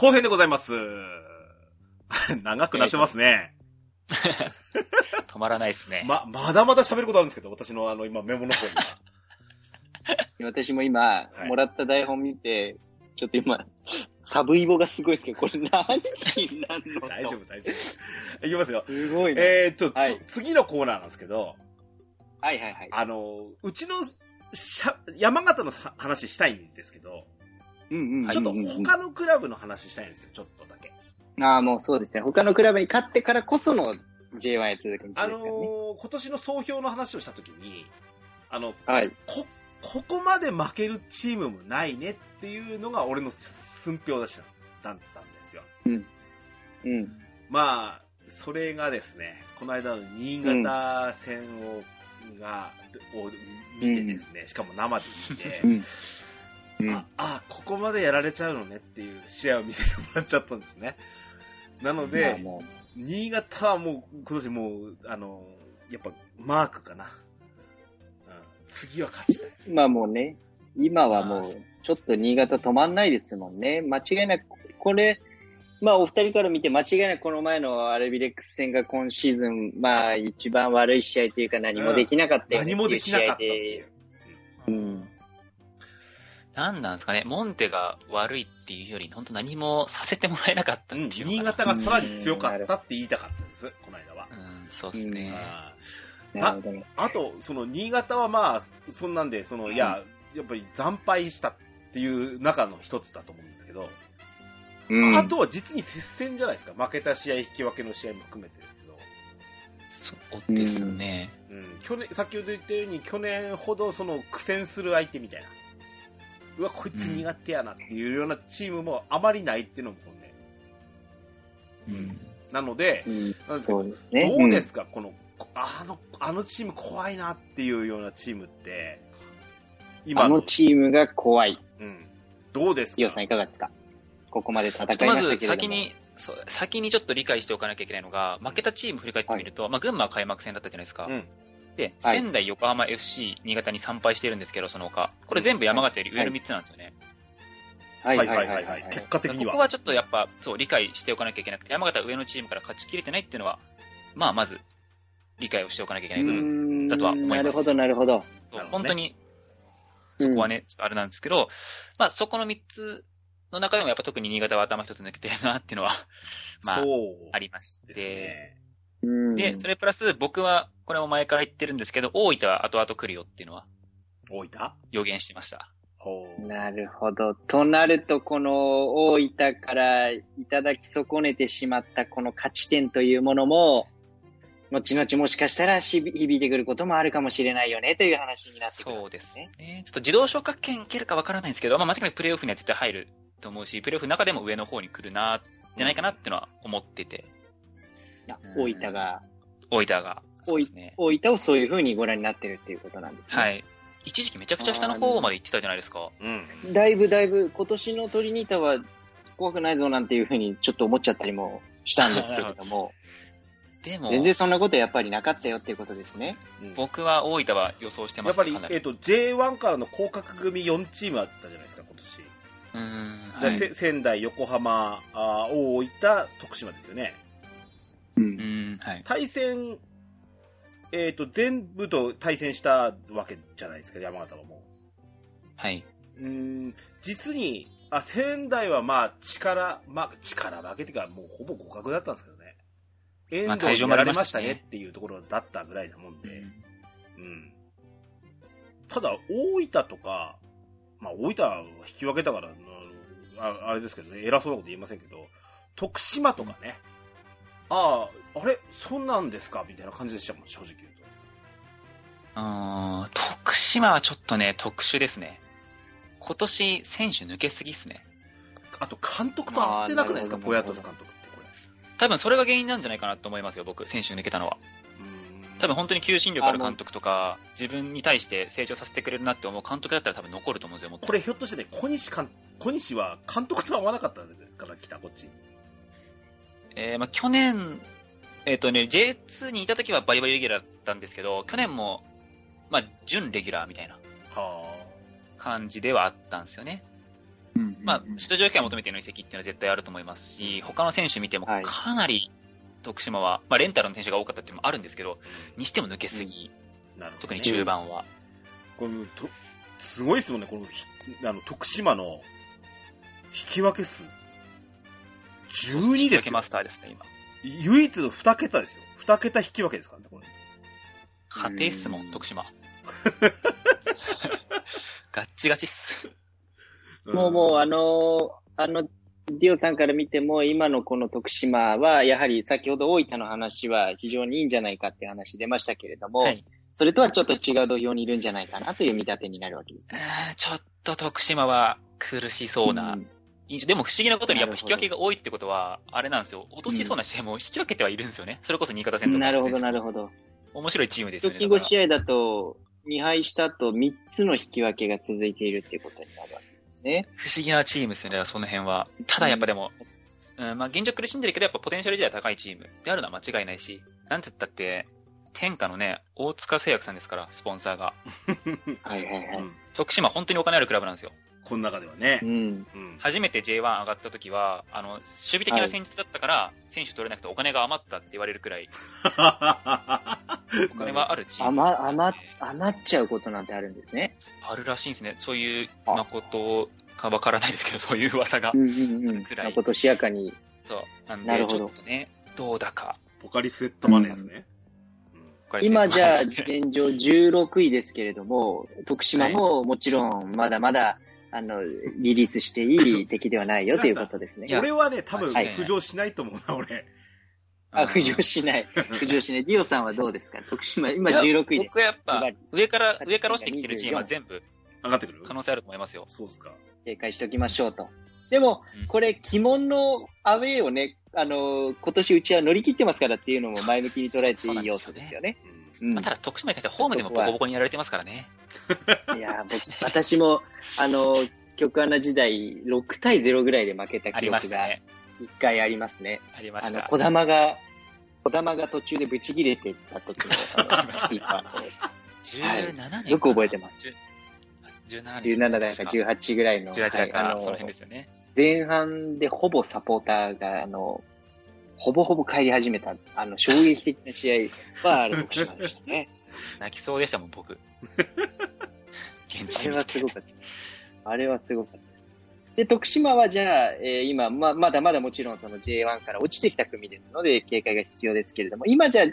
後編でございます。長くなってますね。止まらないですね。ま、まだまだ喋ることあるんですけど、私のあの、今メモの方には。私も今、いもらった台本見て、ちょっと今、サブイボがすごいですけど、これ何になんの？大丈夫、大丈夫。いきますよ。すごいね。えー、ちょっと、はいつ次のコーナーなんですけど、はいはいはい。あの、うちの、しゃ山形のさ話したいんですけど、うんうんうん。ちょっと他のクラブの話したいんですよ、ちょっとだけ。ああ、もうそうですね。他のクラブに勝ってからこその J1 へ続く道ですあよね。のー今年の総評の話をしたときに、あの、はいこ、ここまで負けるチームもないねっていうのが俺の寸評でした、だったんですよ。うん。まあ、それがですね、この間の新潟戦を、が、を見てですね、しかも生で見て、うん。うんあ、あ、ここまでやられちゃうのねっていう試合を見せてもらっちゃったんですね。なのまあ新潟はもう今年もう、あの、やっぱマークかな。うん、次は勝ちたい。う、まあもうね、今はもう、ちょっと新潟止まんないですもんね。間違いなく、これ、まあお二人から見て間違いなくこの前のアルビレックス戦が今シーズン、まあ一番悪い試合というか何もできなかったよね何もできなかったっていう。うん。なんなんですかね、モンテが悪いっていうより、本当何もさせてもらえなかったってうん、いう新潟がさらに強かったって言いたかったんです、この間は。うん、そうですね。あなるほどね。ーあと、その新潟はまあ、そんなんで、その、いや、やっぱり惨敗したっていう中の一つだと思うんですけど、うん。あとは実に接戦じゃないですか。負けた試合、引き分けの試合も含めてですけど。そうですね。うん、去年、先ほど言ったように、去年ほどその苦戦する相手みたいな。うわ、こいつ苦手やなっていうようなチームもあまりないっていうのも本音。うん。なので、うんなんですけど、そうですね。どうですか、この、あの、あのチーム怖いなっていうようなチームって、今あのチームが怖い。うん。どうですか？さんいかがですか？ここまで戦いましたけれども。先に、そう、先にちょっと理解しておかなきゃいけないのが、負けたチーム振り返ってみると、まあ、群馬は開幕戦だったじゃないですか。うん。で、はい仙台、横浜、FC、新潟に参拝してるんですけど、その他。これ全部山形より上の3つなんですよね。はいはいはいはいはい。結果的には。ここはちょっとやっぱ、そう、理解しておかなきゃいけなくて、山形は上のチームから勝ちきれてないっていうのは、まあ、まず、理解をしておかなきゃいけない部分。だとは思いますなるほどなるほど。本当に、そこはね、ちょっとあれなんですけど、まあ、そこの3つの中でもやっぱ特に新潟は頭一つ抜けてるなっていうのは、まあそう。ありまして、で、それプラス僕は、これも前から言ってるんですけど、大分は後々来るよっていうのは大分？予言してました。なるほど。となると、この大分からいただき損ねてしまったこの勝ち点というものも、後々もしかしたらし響いてくることもあるかもしれないよねという話になってくる、そうですね。ちょっと自動昇格権いけるかわからないんですけど、まあ間違いなくプレイオフには絶対入ると思うし、プレイオフの中でも上の方に来るな、じゃないかなっていうのは思ってて、あ大分が、大分が。大分をそういう風にご覧になってるっていうことなんですね。はい。一時期めちゃくちゃ下の方まで行ってたじゃないですか。うん。だいぶだいぶ、今年のトリニータは怖くないぞなんていう風にちょっと思っちゃったりもしたんですけれども、でも、全然そんなことやっぱりなかったよっていうことですね。うん僕は大分は予想してますね、やっぱり。えっ、と、J1 からの降格組4チームあったじゃないですか、今年。うーん、ではい。せ仙台、横浜、あー大分、徳島ですよね。う。うんん、はい。対戦、えっ、と、全部と対戦したわけじゃないですか、山形はもはい。う。うーん、実に、あ、仙台はまあ、力、まあ、力負けっていうか、もうほぼ互角だったんですけどね。遠まあ藤にやられましたねっていうところだったぐらいなもんで。うんうん。ただ、大分とか、まあ、大分は引き分けたから、うんああれですけどね、偉そうなこと言いませんけど、徳島とかね、ああ、あれ、そんなんですか？みたいな感じでしたもん、正直言うと。あー徳島はちょっとね、特殊ですね。今年、選手抜けすぎっすね。あと、監督と合ってなくないですか、ポヤトフ監督ってこれ。多分それが原因なんじゃないかなと思いますよ、僕。選手抜けたのは。多分本当に求心力ある監督とか、自分に対して成長させてくれるなって思う監督だったら多分残ると思うんですよ、これひょっとしてね、小西監小西は監督と合わなかったから来た、こっち。えーまあ去年、えっ、とね、J2 にいた時はバリバリレギュラーだったんですけど、去年も、まあ、準レギュラーみたいなは感じではあったんですよね。まあ、出場権を求めての移籍っていうのは絶対あると思いますし、他の選手見てもはいかなり徳島は、まあ、レンタルの選手が多かったっていうのもあるんですけど、にしても抜けすぎ、なるほど、ね。特に中盤は。これと、すごいですもんね、この、ひあの、徳島の、引き分け数。12ですよ引き分けマ。スターですね、今。唯一の2桁ですよ。2桁引き分けですからね、これ。家庭っすもん、徳島。ガッチガチっす。もうもう、あのーあの、ディオさんから見ても、今のこの徳島は、やはり先ほど大分の話は非常にいいんじゃないかっていう話出ましたけれども、はい。それとはちょっと違う土俵にいるんじゃないかなという見立てになるわけですえ。ーちょっと徳島は苦しそうなうん印象。でも不思議なことにやっぱ引き分けが多いってことは、あれなんですよ。落としそうな試合も引き分けてはいるんですよね。それこそ新潟戦とか。なるほど、なるほど。面白いチームですよね。直近5試合だと、2敗した後、3つの引き分けが続いているっていうことになるわけですね。不思議なチームですよね、その辺は。ただやっぱでも、うん、まあ現状苦しんでるけど、やっぱポテンシャル自体は高いチームであるのは間違いないし、なんて言ったって、天下のね、大塚製薬さんですから、スポンサーが。はいはいはい。うん徳島本当にお金あるクラブなんですよ。この中ではねう。ん。うん。初めて J1 上がった時は、あの、守備的な戦術だったから、選手取れなくてお金が余ったって言われるくらい、お金はあるチーム。余、余、余っちゃうことなんてあるんですね。あるらしいんですね。そういう、あ誠かわからないですけど、そういう噂がう。んうんうん。くらいまことしやかに。そう。なんで、なるほどちょっとね、どうだか。ポカリスエットマネーですね。今じゃあ、はい現状16位ですけれども、徳島ももちろんまだまだ、あの、リリースしていい 敵ではないよということですね俺はね、多分はい浮上しないと思うな、俺。あ、浮上しない。浮上しない。ディオさんはどうですか？徳島、今いや16位です。僕はやっぱ、上から、8上から落ちてきてるチームは全部上がってくる？可能性あると思いますよ。そうっすか。警戒しておきましょうと。でもうん、これ、鬼門のアウェーをね、あの、今年うちは乗り切ってますからっていうのも前向きに捉えていい要素ですよね。まあ、ただ徳島に関してはホームでもボコボコにやられてますからね。いや、僕、私も、あの、局アナ時代、6対0ぐらいで負けた記憶が。一回ありますね。ありまあの、した。小玉が、小玉が途中でブチ切れてた時の、あの、キーパーの17年。よく覚えてます10。17年。17だか18ぐらいの、18だから、はいあのその辺ですよね。前半でほぼサポーターが、あの、ほぼほぼ帰り始めた、あの、衝撃的な試合は、あれ、徳島でしたね。泣きそうでしたもん、僕。現地あれで見てはすごかった。あれはすごかった。で、徳島はじゃあ、えー今、ま、まだまだもちろんその J1 から落ちてきた組ですので、警戒が必要ですけれども、今じゃあ、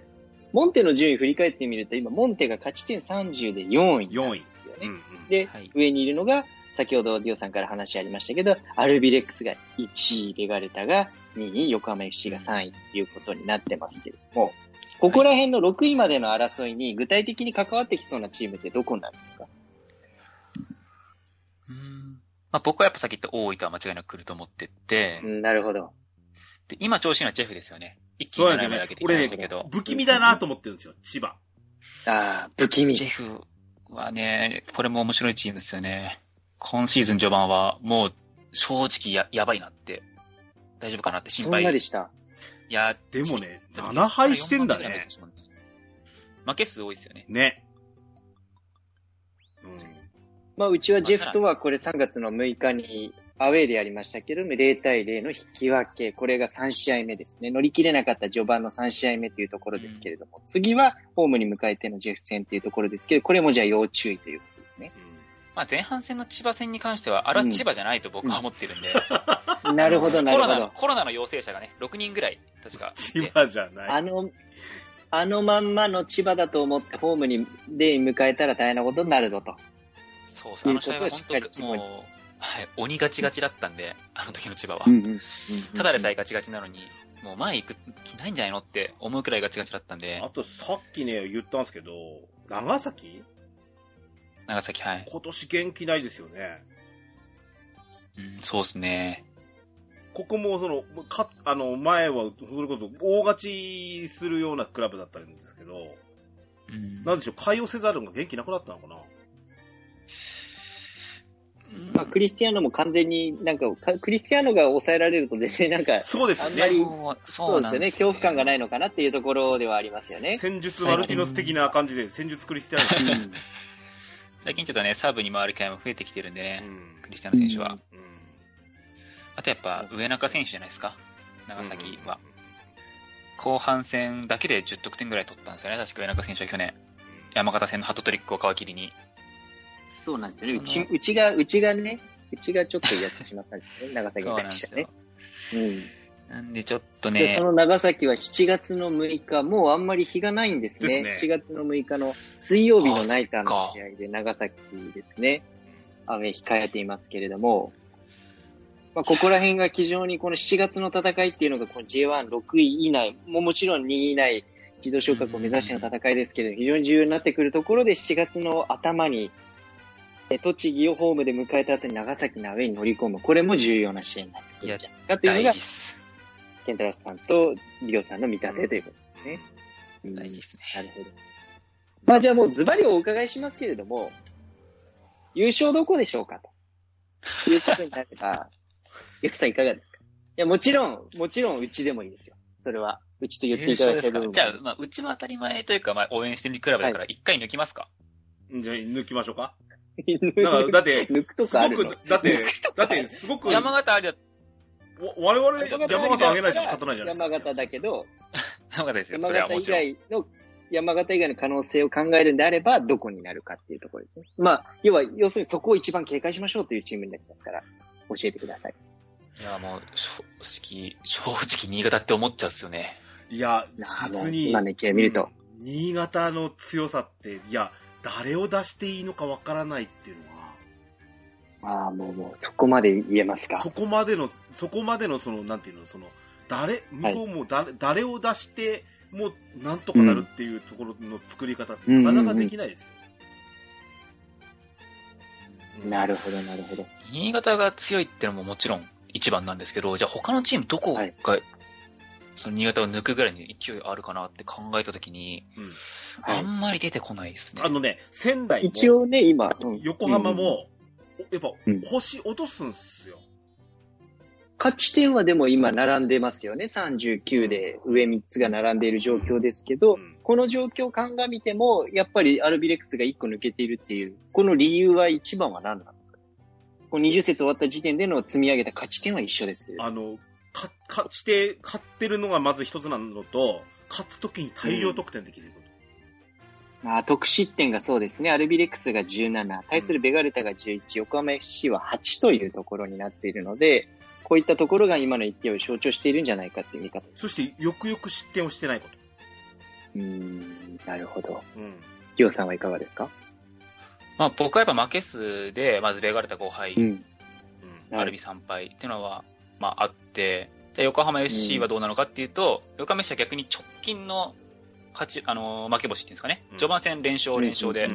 モンテの順位振り返ってみると、今、モンテが勝ち点30で4位なんですよね。うんうん。で、はい上にいるのが、先ほどディオさんから話ありましたけど、アルビレックスが1位、ベガルタが2位、横浜 FC が3位っていうことになってますけれども、ここら辺の6位までの争いに具体的に関わってきそうなチームってどこになるんですか？うんまあ、僕はやっぱさっき言った大分は間違いなく来ると思ってて、うん、なるほど。で今調子いいのはジェフですよね。一気に7そうなんですよね枚上げて。きましたけど、。不気味だなと思ってるんですよ、千葉。ああ、不気味ジェ。フはね、これも面白いチームですよね。今シーズン序盤はもう正直ややばいなって、大丈夫かなって心そんな配。でした。いや、でもね、7敗してんだね。。負け数多いですよね。ね。うん。まあ、うちはジェフとはこれ3月の6日にアウェーでやりましたけども、0対0の引き分け。これが3試合目ですね。乗り切れなかった序盤の3試合目というところですけれども、次はホームに迎えてのジェフ戦というところですけど、これもじゃあ要注意という。まあ前半戦の千葉戦に関しては、あれは千葉じゃないと僕は思ってるんで。なるほど、なコロナの、るほど。コロナの陽性者がね、6人ぐらい、確か。千葉じゃない。あの、あのまんまの千葉だと思ってホームに、で迎えたら大変なことになるぞと。そうそう、あの試合はということをしっかり本当もう、はい、鬼ガチガチだったんで、あの時の千葉は。んただでさえガチガチなのに、もう前行く気ないんじゃないのって思うくらいガチガチだったんであ、とさっきね、言ったんですけど、長崎？長崎、はい。今年元気ないですよね。うん、そうですね。ここもその、か、あの、前は、それこそ大勝ちするようなクラブだったんですけど、うん。なんでしょう、海洋セザールが元気なくなったのかな？うんまあ、クリスティアーノも完全になんか、かクリスティアーノが抑えられると全然なんか、そうですあんまりね。そうですよね。恐怖感がないのかなっていうところではありますよね。戦術マルティノス的な感じで、戦術クリスティアーノ。最近ちょっとね、サーブに回る機会も増えてきてるんでね、うんクリスティアーノ選手は。うんあとやっぱ上中選手じゃないですか。長崎は。後半戦だけで10得点ぐらい取ったんですよね。確か上中選手は去年。山形戦のハットトリックを皮切りに。そうなんですよね。うち、うちが、うちがね、うちがちょっとやってしまったんですね。長崎そうに対してねなんですよ。。うん。なんでちょっとで、ねそ、の長崎は7月の6日、もうあんまり日がないんですね。ですね7月の6日の水曜日のナイターの試合で長崎ですね、雨控えていますけれども、まあ、ここら辺が非常にこの7月の戦いっていうのがこの J16 位以内、もうもちろん2位以内、自動昇格を目指しての戦いですけれど、非常に重要になってくるところで7月の頭に、え栃木をホームで迎えた後に長崎のアウェイに乗り込む。これも重要な試合になってくるんじゃないかというの大が。ケンタロスさんとリオさんの見立てということですね。うん大事っすね。なるほど。まあじゃあもうズバリお伺いしますけれども、優勝どこでしょうかということになれば、リオさんいかがですか？いや、もちろん、もちろんうちでもいいですよ。それは、うちと言って優いただ勝ですかいた部分もじゃあ、まあ、うちも当たり前というか、まあ、応援してるクラブだから、一回抜きますか、じゃあ、抜きましょうか。抜だから、だって、抜くとすかあるの？ごく、だって、だって、すごく、山形ありだ、我々、山形あげないと仕方ないじゃないですか。山形だけど、山形ですよ。山それは形以もちろん。外の、山形以外の可能性を考えるんであれば、どこになるかっていうところですね。まあ、要は、要するにそこを一番警戒しましょうというチームになりますから、教えてください。いや、もう、正直、正直、新潟って思っちゃうっすよね。いや、実に、今の勢い見るとうん新潟の強さって、いや、誰を出していいのかわからないっていうのは、ああ、もう、もう、そこまで言えますか？そ。こまでの、そこまでの、その、なんていうの、その、誰、向こうも誰、誰を出して、もう、なんとかなるっていうところの作り方って、うんなかなかできないですよ。うんなるほど、なるほど。新潟が強いってのももちろん一番なんですけど、じゃあ他のチームどこが、はいその新潟を抜くぐらいに勢いあるかなって考えたときに、うんはいあんまり出てこないですね。あのね、仙台も、一応ね、今、うん横浜うんも、やっぱうん、星落とすんすよ。勝ち点はでも今並んでますよね。39で上3つが並んでいる状況ですけど、うんこの状況を鑑みても、やっぱりアルビレックスが1個抜けているっていう、この理由は一番は何なんですか？この20節終わった時点での積み上げた勝ち点は一緒ですけれど。あの、か、勝ちて、勝ってるのがまず一つなのと、勝つときに大量得点できること。まあ、得失点がそうですね。アルビレックスが17、対するベガルタが11、横浜 FC は8というところになっているので、こういったところが今の勢いを象徴しているんじゃないかっていう見方。そして、よくよく失点をしてないこと。うーん、なるほど。うん。リオさんはいかがですか？まあ僕はやっぱ負け数で、まずベガルタ5敗、うん。うん。はいアルビ3敗っていうのは、まああって、じゃあ横浜 FC はどうなのかっていうと、横浜 FC は逆に直近の勝ち、あのー負け星っていうんですかね、うん序盤戦連勝連勝で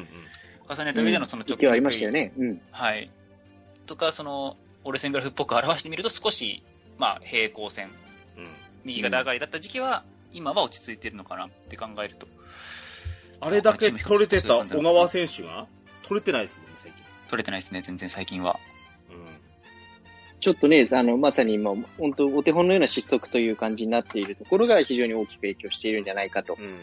重ねた上でのその直勢いありましたよね。うん。はい。とか、その、オルセングラフっぽく表してみると少し、まあ平行線、うん。右肩上がりだった時期は、今は落ち着いてるのかなって考えると、あれだけ取れてた小川選手が取れてないですもんね、最近。取れてないですね、全然最近は。うん。ちょっとね、あの、まさに今、本当お手本のような失速という感じになっているところが非常に大きく影響しているんじゃないかとうん。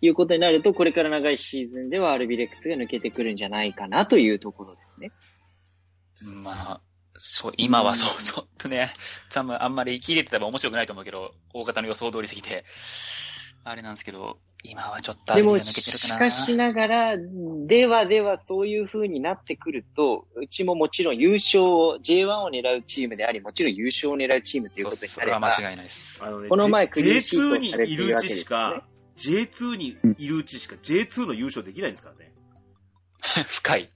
いうことになると、これから長いシーズンではアルビレックスが抜けてくるんじゃないかなというところですね。まあ、そう、今はそう、ちょっとね、多分あんまり生き入れてたら面白くないと思うけど、大方の予想通りすぎて、あれなんですけど、今はちょっとアでも、ルビが抜けてるかな。しかしながら、ではではそういう風になってくると、うちももちろん優勝を、J1 を狙うチームであり、もちろん優勝を狙うチームということになればそれは、間違いないです。あのね、この前クリーンシート J2 にされていいるうちるわけですねしか、J2 にいるうちしか J2 の優勝できないんですからね。深い。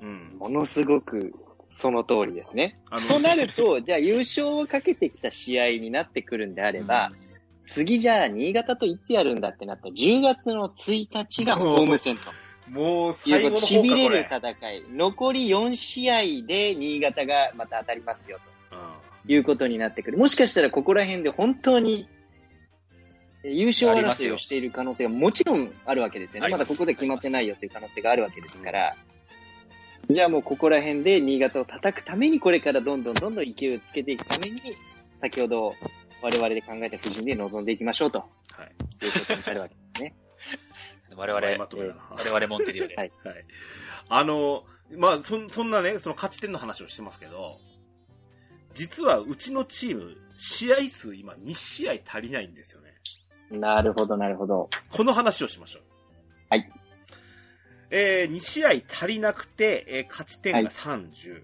うん。ものすごくその通りですね。あとなると、じゃあ優勝をかけてきた試合になってくるんであれば、次じゃあ新潟といつやるんだってなったら10月の1日がホーム戦と。もう最後の方かこれ。戦い。残り4試合で新潟がまた当たりますようんということになってくる。もしかしたらここら辺で本当にえ優勝争いをしている可能性がもちろんあるわけですよね。ままだここで決まってないよという可能性があるわけですから。じゃあもうここら辺で新潟を叩くためにこれからどんどんどんどん勢いをつけていくために、先ほど我々で考えた布陣で臨んでいきましょうとはい。いうことになるわけですね。我々、まとめだな我々モンテディオで。はいはい。あの、まあ、そん、そんなね、その勝ち点の話をしてますけど、実はうちのチーム、試合数今2試合足りないんですよね。なるほど、なるほど。この話をしましょう。はい。えー、2試合足りなくて、えー勝ち点が30。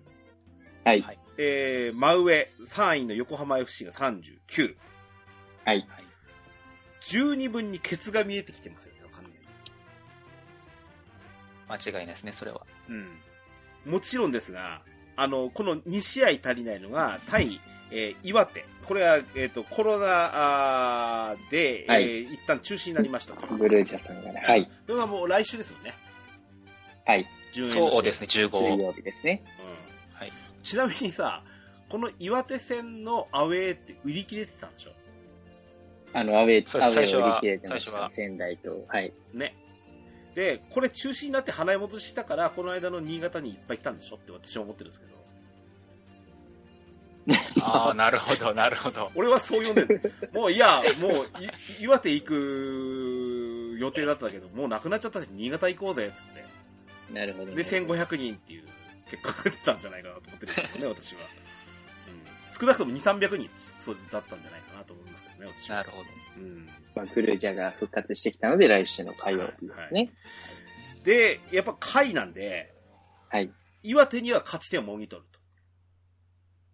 はい。はいえー、真上、3位の横浜 FC が39。はい。十二分にケツが見えてきてますよね、完全に。間違いないですね、それは。うん。もちろんですが、あの、この2試合足りないのが、対、えー岩手。これは、えっ、と、コロナで、はいえー一旦中止になりましたと。ブルージャさんがね。はい。それはもう来週ですよね。はい。そうですね、15。水曜日ですね。うん。はい。ちなみにさ、この岩手戦のアウェーって売り切れてたんでしょ？あの、アウェー、アウェー最初はを売り切れてました。最初は仙台と。はい。ね。で、これ中止になって払い戻ししたから、この間の新潟にいっぱい来たんでしょって私は思ってるんですけど。ああ、なるほど、なるほど。俺はそう読んでる。もういや、もうい、岩手行く予定だったけど、もうなくなっちゃったし、新潟行こうぜ、つって。なるほど、ね。で、1500人っていう結果が出たんじゃないかなと思ってるんですけどね、私は。うん。少なくとも2、300人そうだったんじゃないかなと思いますけどね、私は。なるほど。うん。まあ、ブルージャが復活してきたので、来週の火曜日ですね。で、やっぱ下位なんで、はい。岩手には勝ち点をもぎ取ると。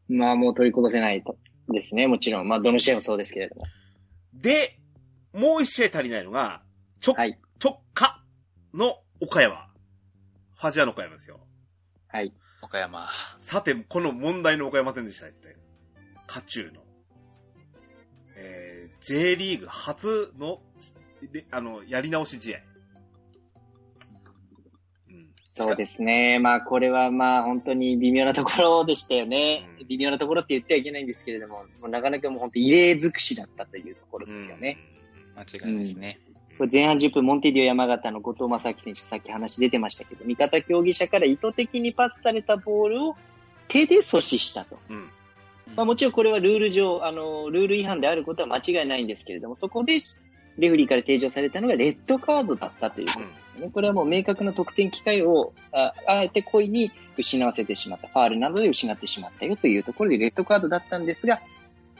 まあ、もう取りこぼせないと。ですね、もちろん。まあ、どの試合もそうですけれども。で、もう一試合足りないのが、直、はい。直下の岡山。ファジアの岡山ですよ。はい。岡山。さて、この問題の岡山戦でしたって。渦中の。えー、J リーグ初の、であの、やり直し試合。うん。そうですね。まあ、これはまあ、本当に微妙なところでしたよね。うん微妙なところって言ってはいけないんですけれども、もうなかなかもう本当異例尽くしだったというところですよね。間違いないですね。前半10分、モンテディオ山形の後藤正明選手、さっき話出てましたけど、味方競技者から意図的にパスされたボールを手で阻止したと。うん。うん。まあもちろんこれはルール上、あの、ルール違反であることは間違いないんですけれども、そこでレフェリーから提示をされたのがレッドカードだったということですね。これはもう明確な得点機会を、ああえて故意に失わせてしまった。ファールなどで失ってしまったよというところでレッドカードだったんですが、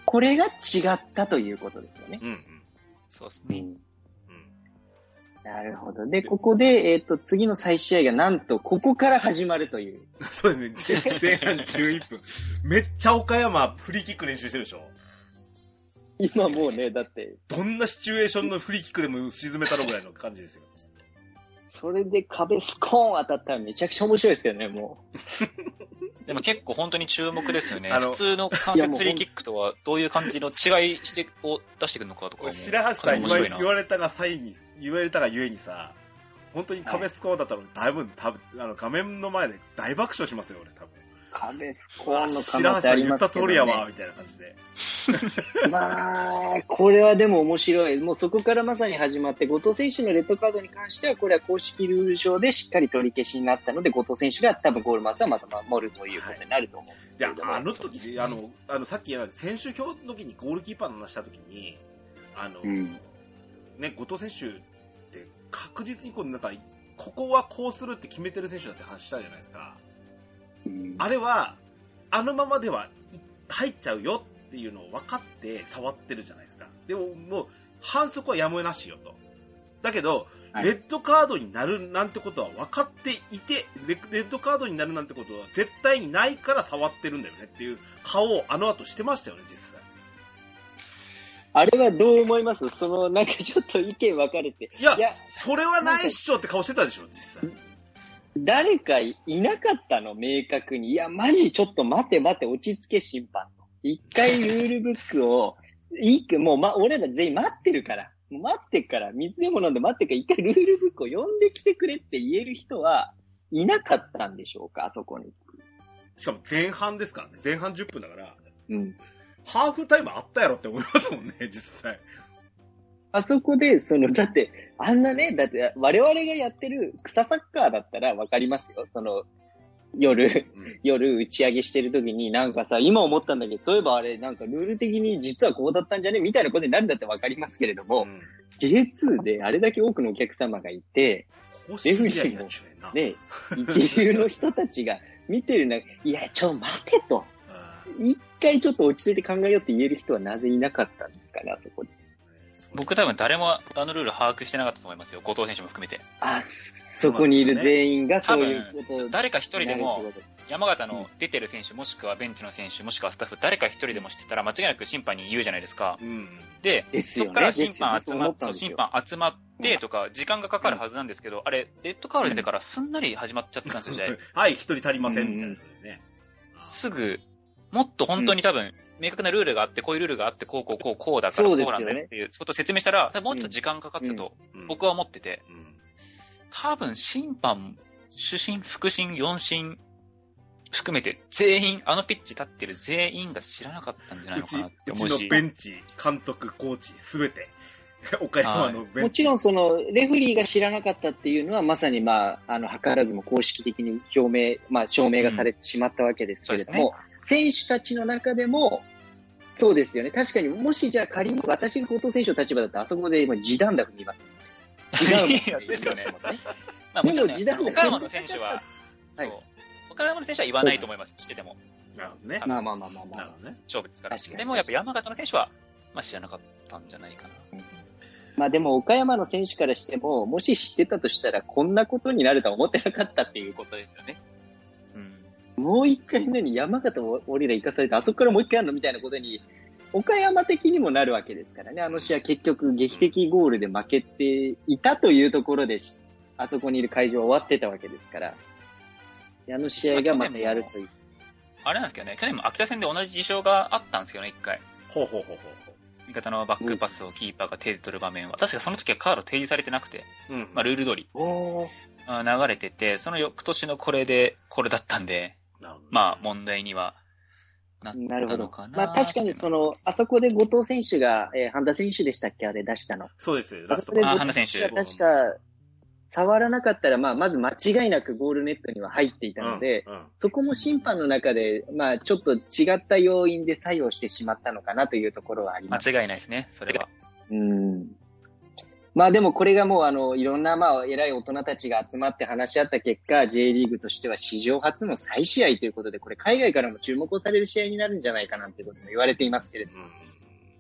これが違ったということですよね。うん。うん。そうですね。うん。なるほど。で、ここで、えっ、と、次の再試合がなんと、ここから始まるという。そうですね。前半11分。めっちゃ岡山フリーキック練習してるでしょ今もうね、だって、どんなシチュエーションのフリーキックでも沈めたろぐらいの感じですよ。それで壁スコーン当たったらめちゃくちゃ面白いですけどね、も でも結構本当に注目ですよね。あの普通の関節フリーキックとはどういう感じの違いしてを出してくるのかとかも。白橋さん言わ面白いな言われたが際に、言われたがゆえにさ、本当に壁スコーンだったのに、だいぶ、たぶんあの、画面の前で大爆笑しますよ、俺、多分。う、壁スコーンの可白能性ありますけど、ね。通りやわ、みたいな感じで。まあ、これはでも面白い。もうそこからまさに始まって、後藤選手のレッドカードに関しては、これは公式ルール上でしっかり取り消しになったので、後藤選手が多分ゴールマスはまた守るということになると思うんですいやけれど、も。あのそうですね時、あの、あの、さっき言った選手表の時にゴールキーパーの話した時に、あの、うんね、後藤選手って確実にこう、なんか、ここはこうするって決めてる選手だって話したじゃないですか。うんあれは、あのままではい入っちゃうよっていうのを分かって触ってるじゃないですか。でももう、反則はやむをなしよと。だけど、はいレッドカードになるなんてことは分かっていて、レレッドカードになるなんてことは絶対にないから触ってるんだよねっていう顔をあの後してましたよね、実際。あれはどう思います？その、なんかちょっと意見分かれて。いや、いやそれはないっしょって顔してたでしょ、実際。誰かいなかったの？明確に。いや、マジちょっと待て待て、落ち着け審判と。一回ルールブックを、いいもう、ま、俺ら全員待ってるから。待ってっから、水でも飲んで待ってっから、一回ルールブックを読んできてくれって言える人はいなかったんでしょうか、あそこに。しかも前半ですからね。前半10分だから、うん。ハーフタイムあったやろって思いますもんね、実際。あそこで、その、だって、あんなね、だって、我々がやってる草サッカーだったらわかりますよ。その、夜、うん夜打ち上げしてる時になんかさ、今思ったんだけど、そういえばあれ、なんかルール的に実はこうだったんじゃね？みたいなことになるんだってわかりますけれども、うん J2 であれだけ多くのお客様がいて、公式試合やっちゅうね一流の人たちが見てる中、いや、ちょ、待てと。うん一回ちょっと落ち着いて考えようって言える人はなぜいなかったんですかね、あそこで。僕多分誰もあのルール把握してなかったと思いますよ。後藤選手も含めて。あ、そこにいる全員がそういうこと誰か一人でも山形の出てる選手、もしくはベンチの選手、もしくはスタッフ、誰か一人でも知ってたら間違いなく審判に言うじゃないですか。うん。で、ねそこから審判集まっ、そうそう思ったんですよ審判集まってとか、時間がかかるはずなんですけど、あれ、レッドカード出てからすんなり始まっちゃったんですよ、試合。はい、一人足りません、みたいなね。すぐ、もっと本当に多分、明確なルールがあって、こういうルールがあって、こうこうこうこうだから、こうなんだよっていうことを説明したら、多分もっと時間かかってたと、うん。僕は思ってて、うん。多分審判、主審、副審、四審、含めて全員、あのピッチ立ってる全員が知らなかったんじゃないうのかち、なってうちの思うし。ベンチ、監督、コーチ、すべて、岡山のベンチ。もちろんその、レフェリーが知らなかったっていうのは、まさにまあ、あの、図らずも公式的に表明、まあ、証明がされてしまったわけですけれども、選手たちの中でも、そうですよね。確かに、もしじゃあ仮に私が高等選手の立場だったら、あそこで今、時短だ踏みます。時短 ですよねまあでももちろんね時短が岡山の選手は、そう。岡山の選手は言わないと思います。知ってても。なるほどね。まあまあまあまあまあなる。ほどね。勝負ですから。確かにでもやっぱ山形の選手は、まあ知らなかったんじゃないかな。まあでも、岡山の選手からしても、もし知ってたとしたら、こんなことになるとは思ってなかったっていうことですよね。うん。もう一回何山形を俺ら行かされて、あそこからもう一回やるの？みたいなことに、岡山的にもなるわけですからね。あの試合結局劇的ゴールで負けていたというところでし、あそこにいる会場は終わってたわけですから。であの試合がまたやるという。あれなんですけどね、去年も秋田戦で同じ事象があったんですけどね、一回。ほうほうほうほ味方のバックパスをキーパーが手で取る場面は、確かその時はカード提示されてなくて、う。うん。まあルール通り流れてて、その翌年のこれで、これだったんで、まあ問題にはなっなるほどたのか。な。まあ確かにそ、の、あそこで後藤選手が、えー、半田選手でしたっけあれ出したの。そうですよ、ラストあ半田選手が確か、触らなかったら、まあ、まず間違いなくゴールネットには入っていたので、うんうんそこも審判の中で、まあ、ちょっと違った要因で作用してしまったのかなというところはあります。間違いないですね、それは。うん。まあでもこれがもうあの、いろんなまあ偉い大人たちが集まって話し合った結果、J リーグとしては史上初の再試合ということで、これ海外からも注目をされる試合になるんじゃないかなんていうことも言われていますけれども、うん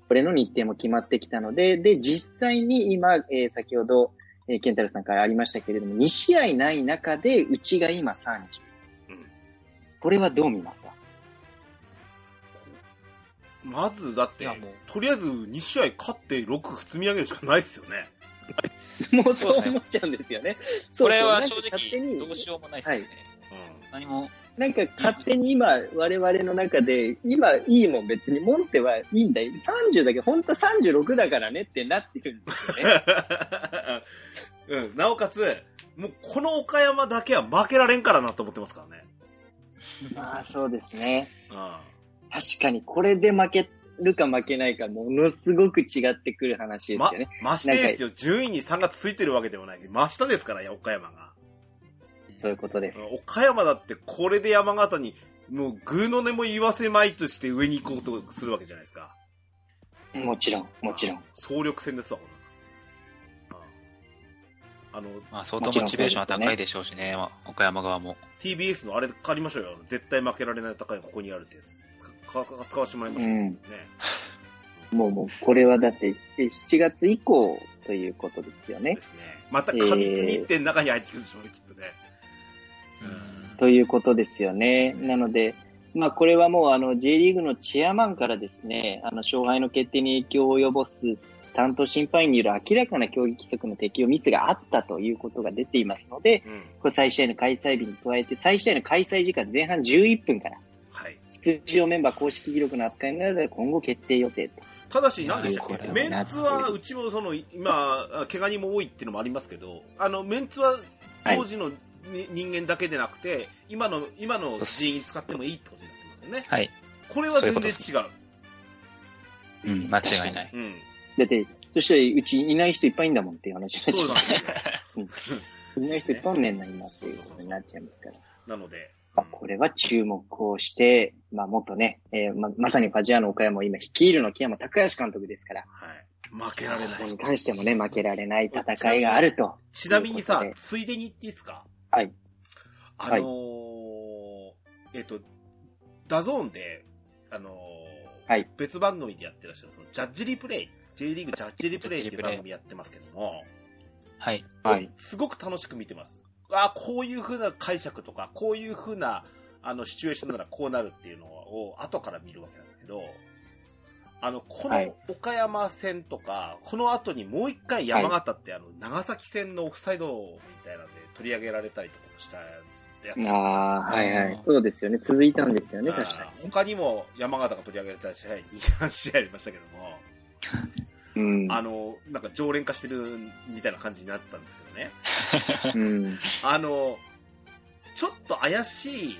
これの日程も決まってきたので、で、実際に今、えー先ほど、えーケンタルさんからありましたけれども、2試合ない中で、うちが今30。うんこれはどう見ますか？まず、だってとりあえず2試合勝って6積み上げるしかないですよね。もうそう思っちゃうんですよね。それは正か勝手に直、どうしようもないですよね。何も、なんか勝手に今、我々の中で、今いいもん別に、モンテはいいんだよ。30だけど、本当は36だからねってなってるんですよね。うん。なおかつ、もうこの岡山だけは負けられんからなと思ってますからね。まあそうですね。うん。確かにこれで負けるか負けないか、ものすごく違ってくる話ですまよね。、真下ですよ。順位に差がついてるわけでもない。真下ですから、岡山が。そういうことです。うん岡山だってこれで山形に、もう、グーの音も言わせまいとして上に行こうとするわけじゃないですか。もちろん、もちろん。総力戦ですわ、あの、まあ相当モチベーションは高いでしょうしね、まあ岡山側も。TBS のあれ借りましょうよ。絶対負けられない高いここにあるってやつ。使わせてもらいましょう。うんね。もうもう、これはだって、え7月以降ということですよねで。すね。また過密日程の中に入ってくるでしょうね、きっとね。ということですよね。なので、まあこれはもうあの J リーグのチェアマンからですね、あの勝敗の決定に影響を及ぼす担当審判員による明らかな競技規則の適用ミスがあったということが出ていますので、うん。これ再試合の開催日に加えて、再試合の開催時間前半11分から、はい。出場メンバー公式記録の扱いになるので今後決定予定と。ただし、何でしたっけ？メンツは、うちもその、今、怪我人も多いっていうのもありますけど、あの、メンツは当時のに人間だけでなくて、今の、今の人員使ってもいいってことになってますよね。はい。これは全然違そういうう。うん、間違いない。うん。だって、そしたらうちいない人いっぱいいんだもんっていう話になっちそうゃなんですよ。う。いない人いっぱいいんねんな、今っていうことになっちゃいますから。なので、まあ、これは注目をして、まあ、もっとね、えーままさにファジアーノ岡山を今率いるの木山高橋監督ですから、はい。負けられないここに関してもね、負けられない戦いがあると。ちなみにさついでに言っていいですか？はい。あのーえっと、 DAZN で、あのーはい別番組でやってらっしゃる、ジャッジリプレイ、J リーグジャッジリプレイっていうジャッジリプレイ番組やってますけども、はい。はい。すごく楽しく見てます。あこういう風な解釈とか、こういう風な、あの、シチュエーションならこうなるっていうのを後から見るわけなんですけど、あの、こはいの岡山戦とか、この後にもう一回山形って、あの、長崎戦のオフサイドみたいなんで取り上げられたりとかもしたやつ。ああ、はいはい。そうですよね。続いたんですよね、確か他にも山形が取り上げられた試合、2、3試合ありましたけども、に。うん。あの、なんか常連化してるみたいな感じになったんですけどね。うん。あの、ちょっと怪しい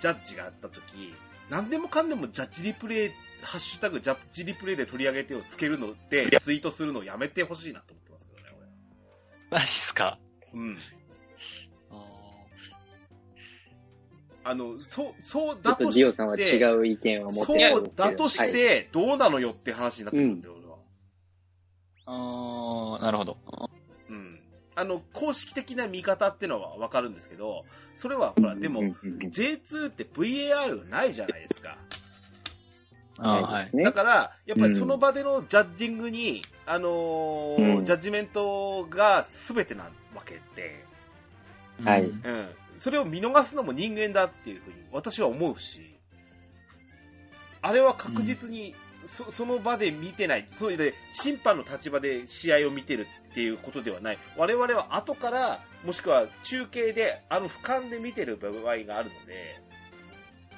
ジャッジがあったとき、何でもかんでもジャッジリプレイ、ハッシュタグジャッジリプレイで取り上げてをつけるので、ツイートするのをやめてほしいなと思ってますけどね、マジっすか？俺。うん。ああの、そう、そうだとして。ディオさんは違う意見を持ってそうだとして、どうなのよって話になってくるんだよ、俺は。あー、なるほど。うん。あの、公式的な見方ってのはわかるんですけど、それはほら、でも、うんうんうん J2 って VAR ないじゃないですか。はい。ねだから、やっぱりその場でのジャッジングに、あのーうんジャッジメントが全てなわけで、はいうんうん。それを見逃すのも人間だっていうふうに私は思うし、あれは確実に、そその場で見てない、それで審判の立場で試合を見てるっていうことではない。我々は後から、もしくは中継で、あの俯瞰で見てる場合があるので、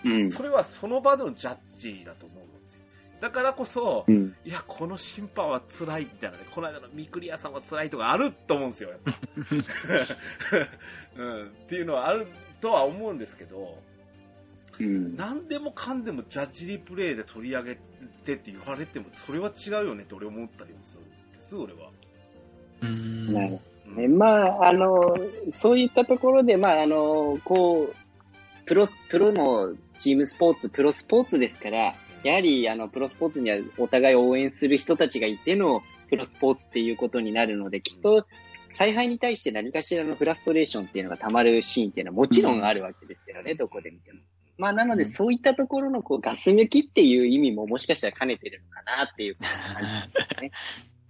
うん。それはその場でのジャッジだと思うんですよ。だからこそ、うん。いや、この審判は辛いみたいなね、この間のミクリアさんは辛いとかあると思うんですよ、やっぱ うん。っていうのはあるとは思うんですけど、うん。何でもかんでもジャッジリプレイで取り上げてって言われても、それは違うよねって俺思ったりもするんです、俺は。うんなるほうんどね。まあ、あの、そういったところで、まあ、あの、こう、プロ、プロのチームスポーツ、プロスポーツですから、やはり、あの、プロスポーツにはお互い応援する人たちがいてのプロスポーツっていうことになるので、きっと、采配に対して何かしらのフラストレーションっていうのが溜まるシーンっていうのはもちろんあるわけですよね、どこで見ても。まあ、なので、うんそういったところの、こう、ガス抜きっていう意味ももしかしたら兼ねてるのかなっていう感じですよね。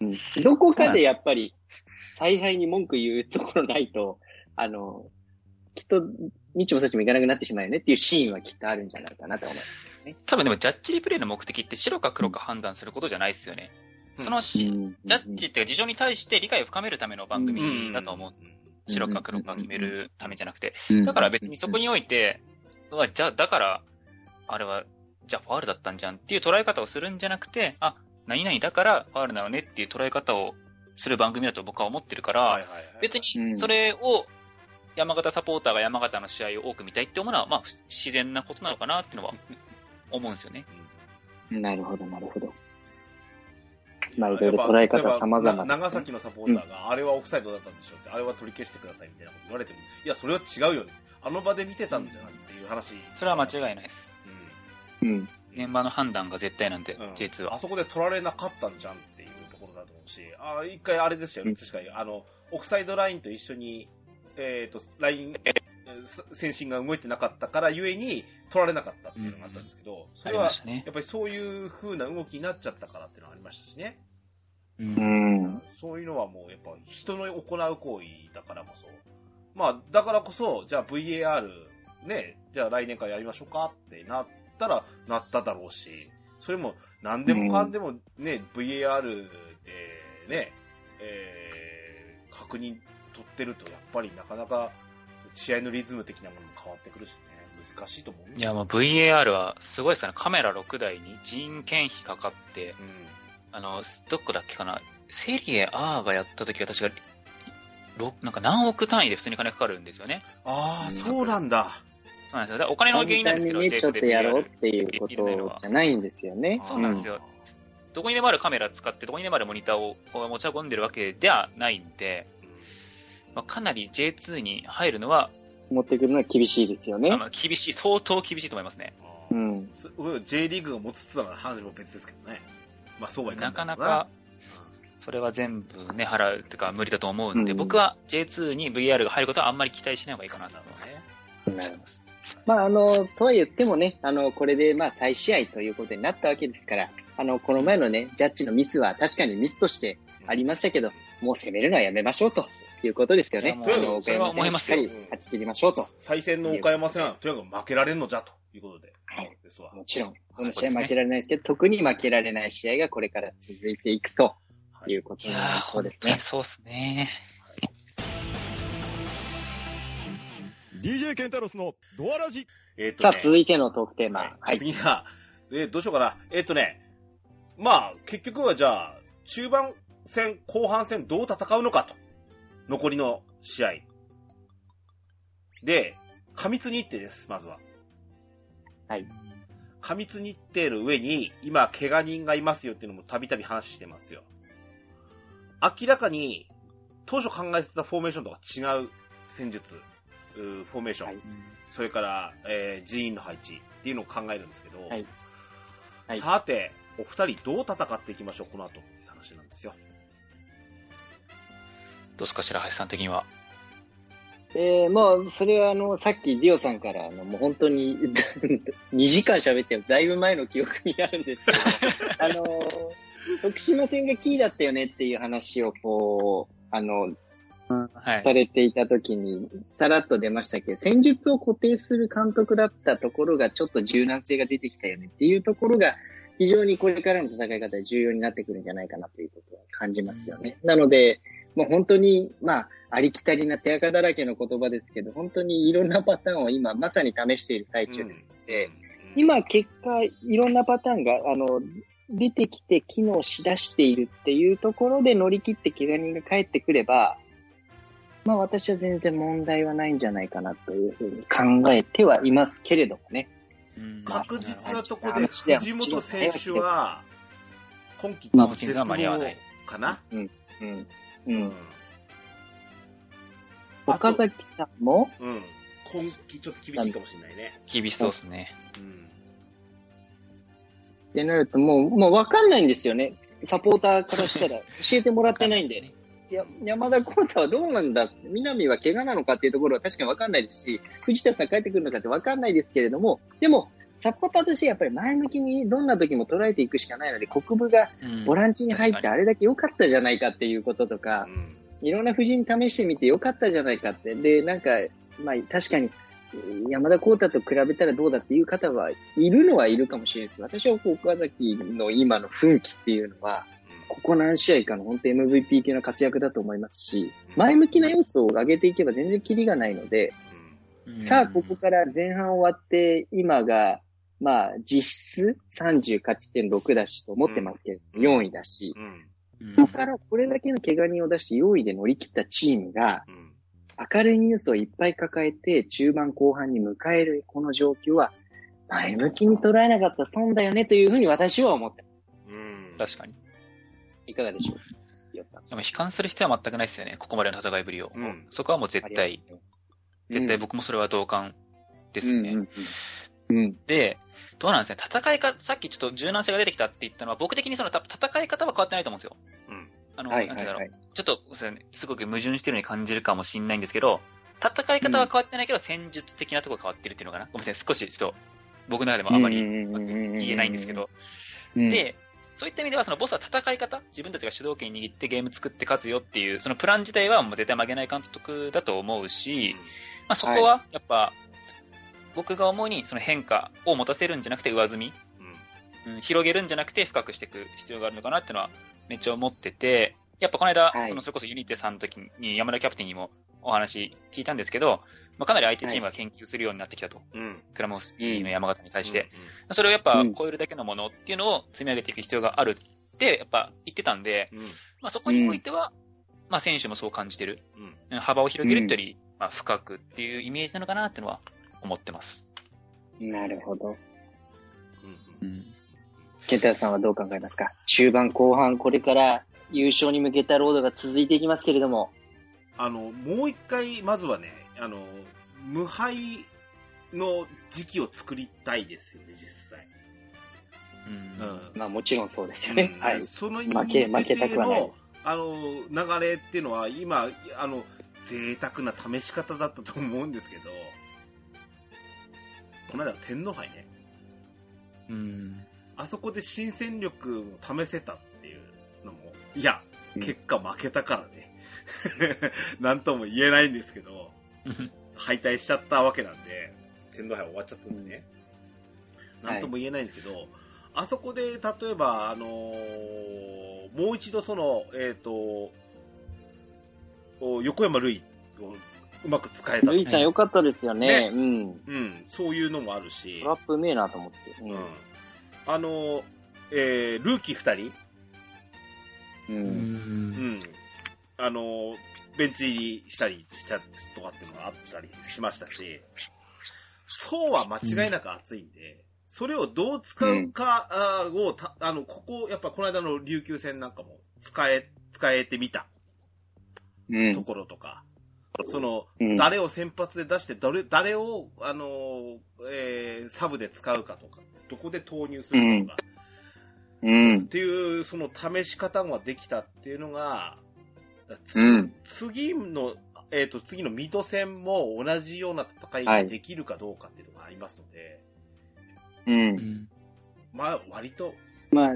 うん。どこかでやっぱり、采配に文句言うところないと、あの、きっと、日もさっちもいかなくなってしまうよねっていうシーンはきっとあるんじゃないかなと思います。多分でもジャッジリプレイの目的って白か黒か判断することじゃないですよね。そのし、うんジャッジっていうか事情に対して理解を深めるための番うん組だと思う。白か黒か決めるためじゃなくて。うんだから別にそこにおいて、うわ、じゃあ、だから、あれは、じゃあファールだったんじゃんっていう捉え方をするんじゃなくて、あ、何々だからファールなのねっていう捉え方をする番組だと僕は思ってるから、はいはいはい。別うんにそれを山形サポーターが山形の試合を多く見たいって思うのは、まあ、自然なことなのかなっていうのは思うんですよね。なるほど、なるほど。まあ、いろいろ捉え方様々な長崎のサポーターが、あれはオフサイドだったんでしょって、あれは取り消してくださいみたいなこと言われても、いや、それは違うよね。あの場で見てたんじゃないっていう話。それは間違いないです。うん。現場の判断が絶対なんで、うん。J2 は。あそこで取られなかったんじゃんっていうところだと思うし、あ一回あれですよね、うん確かに、あの、オフサイドラインと一緒に、えっ、と、ライン、えー先進が動いてなかったからゆえに取られなかったっていうのがあったんですけど、そあれはや。っぱりそういう風な動きになっちゃったからっていうのがありましたしね。う。うんん。そういうのはもうやっぱ人の行う行為だからこそ。まあ、だからこそ、じゃあ VAR ね、じゃあ来年からやりましょうかってなったらなっただろうし、それも何でもかんでもね、VAR でね、えー、確認取ってるとやっぱりなかなか試合のリズム的なものも変わってくるしね、難しいと思うんいや、もう VAR はすごいですよね。カメラ6台に人件費かかって、うん。あの、どこだっけかな。セリエ R がやった時は確か、ろなんか何億単位で普通に金かかるんですよね。ああ、そうなんだ。そうなんですよ。お金の原因なんですけど、ね、ちょっとやろうっていうことじゃないんですよね。そうなんですよ。どこにでもあるカメラ使って、どこにでもあるモニターをこう持ち運んでるわけではないんで、まあ、かなり J2 に入るのは、持ってくるのは厳しいですよねあ。の厳しい、相当厳しいと思いますね。う。うん J リーグが持つつなら話も別ですけどね。まあそうはいかなんかなか、それは全部ね、払うっていうか無理だと思うんで、うん僕は J2 に VR が入ることはあんまり期待しない方がいいかなと思います。ね。なるほど。まあ、あの、とは言ってもね、あの、これで、まあ、再試合ということになったわけですから、あの、この前のね、ジャッジのミスは確かにミスとしてありましたけど、もう攻めるのはやめましょうということですよね。いやもうあの、岡それは山思いますよ戦しっかり勝ち切りましょうと。再戦の岡山戦は、とにかく負けられんのじゃ、ということで。はい。ですわ。もちろん、この試合負けられないですけど、特に負けられない試合がこれから続いていくとはいいうことなりそう本ですね。そうっすね。DJ ケンタロスのドアラジ。さあ、えっとね。続いてのトークテーマ。は。はいい。次が、えーどうしようかな。えっとね、まあ、結局はじゃあ、中盤戦、後半戦どう戦うのかと。残りの試合。で、過密日程です、まずは。はい。過密日程の上に、今、怪我人がいますよっていうのもたびたび話してますよ。明らかに、当初考えてたフォーメーションとは違う戦術、うーフォーメーション、はいそれから、えー人員の配置っていうのを考えるんですけど、はいはいさて、お二人どう戦っていきましょう、この後、って話なんですよ。どうすか、白橋さん的には？えー、まあ、それはあの、さっきディオさんから、あの、もう本当に、2時間喋ってだいぶ前の記憶になるんですけど、あの、徳島戦がキーだったよねっていう話を、こう、あの、はいさ。れていた時に、さらっと出ましたけど、戦術を固定する監督だったところが、ちょっと柔軟性が出てきたよねっていうところが、非常にこれからの戦い方で重要になってくるんじゃないかなということは感じますよね。なので、もう本当に、まあ、ありきたりな手垢だらけの言葉ですけど、本当にいろんなパターンを今まさに試している最中ですので、うん今結果、いろんなパターンが、あの、出てきて機能しだしているっていうところで乗り切って怪我人が帰ってくれば、まあ私は全然問題はないんじゃないかなというふうに考えてはいますけれどもね。うん確実なところで、藤本選手は、今季まあ今シーズンは間に合わな？い。かな、うん。う。うん岡崎さんも、うん。今季ちょっと厳しいかもしれないね。厳しそうっすね。うん。ってなるともう、もうわかんないんですよね。サポーターからしたら 教えてもらってないんで。いや、山田幸太はどうなんだ？南は怪我なのかっていうところは確かにわかんないですし、藤田さん帰ってくるのかってわかんないですけれども、でも、サポーターとしてやっぱり前向きにどんな時も捉えていくしかないので、国部がうんボランチに入ってあれだけ良かったじゃないかっていうこととか、うんいろんな布陣試してみて良かったじゃないかって。で、なんか、まあ確かに、山田幸太と比べたらどうだっていう方はいるのはいるかもしれないです。けど、私は岡崎の今の奮起っていうのは、ここ何試合かの本当 MVP 級の活躍だと思いますし、前向きな要素を上げていけば全然キリがないので、さあここから前半終わって、今が、まあ実質30勝ち点6だしと思ってますけれども、4位だし、うん。うんそこからこれだけの怪我人を出して4位で乗り切ったチームが、うん。明るいニュースをいっぱい抱えて中盤後半に迎えるこの状況は、前向きに捉えなかったら損だよねというふうに私は思ってます。うん。確かに。いかがでしょう？でも悲観する必要は全くないですよね。ここまでの戦いぶりを。うん。そこはもう絶対、絶対僕もそれは同感ですね。うんうんうん。うん。で、どうなんですね？戦い方、さっきちょっと柔軟性が出てきたって言ったのは、僕的にそのた戦い方は変わってないと思うんですよ。うん。あの、はいなんて言うんだろう。はいはい。ちょっとすね、すごく矛盾してるように感じるかもしれないんですけど、戦い方は変わってないけど、戦術的なところが変わってるっていうのかな。ごめんなさい、少しちょっと、僕の中でもあまり言えないんですけど。うん、で、そういった意味では、そのボスは戦い方、自分たちが主導権握ってゲーム作って勝つよっていう、そのプラン自体はもう絶対曲げない監督だと思うし、まあ、そこはやっぱ、僕が思うにその変化を持たせるんじゃなくて上積み、うん。うん、広げるんじゃなくて深くしていく必要があるのかなっていうのはめっちゃ思ってて、やっぱこの間、はいそのそれこそユニテさんの時に山田キャプテンにもお話聞いたんですけど、まあ、かなり相手チームが研究するようになってきたと。うん。クラモフスキーの山形に対して。うそれをやっぱうん超えるだけのものっていうのを積み上げていく必要があるってやっぱ言ってたんで、ん。うん。まあ、そこにおいては、まあ選手もそう感じてる。うん。幅を広げるってより、まあ深くっていうイメージなのかなっていうのは思ってます。なるほど。うん。うん。ケンタロウさんはどう考えますか？中盤後半、これから優勝に向けたロードが続いていきますけれども。あの、もう一回、まずはね、あの、無敗の時期を作りたいですよね、実際。うんうん。まあもちろんそうですよね。うんはい。その意負け、負けたくはない。あの、流れっていうのは、今、あの、贅沢な試し方だったと思うんですけど、この間の天皇杯ね。うん。あそこで新戦力を試せたっていうのも、いや、結果負けたからね。なんとも言えないんですけど、敗退しちゃったわけなんで、天皇杯終わっちゃったんでね。なんとも言えないんですけど、あそこで、例えば、あのーもう一度その、えっ、と、お横山瑠衣をうまく使えた。ルイさん良かったですよね。うん。うん、そういうのもあるしト、ラップうめえなと思って。ううん。あのーえールーキー二人、う。うん。うんん。あのーベンチ入りしたりしたとかっていうのがあったりしましたし、そうは間違いなく熱いんで、それをどう使うかをた、あの、ここ、やっぱこの間の琉球戦なんかも使え、使えてみたうん。ところとか、その、うん。誰を先発で出して、誰、誰を、あのーえーサブで使うかとか、どこで投入するかとか、うん。っ。ていう、その試し方ができたっていうのが、つうん。次の、えっ、と、次の水戸戦も同じような戦いができるかどうかっていうのがありますので、う。うんん。まあ、割と。まあ、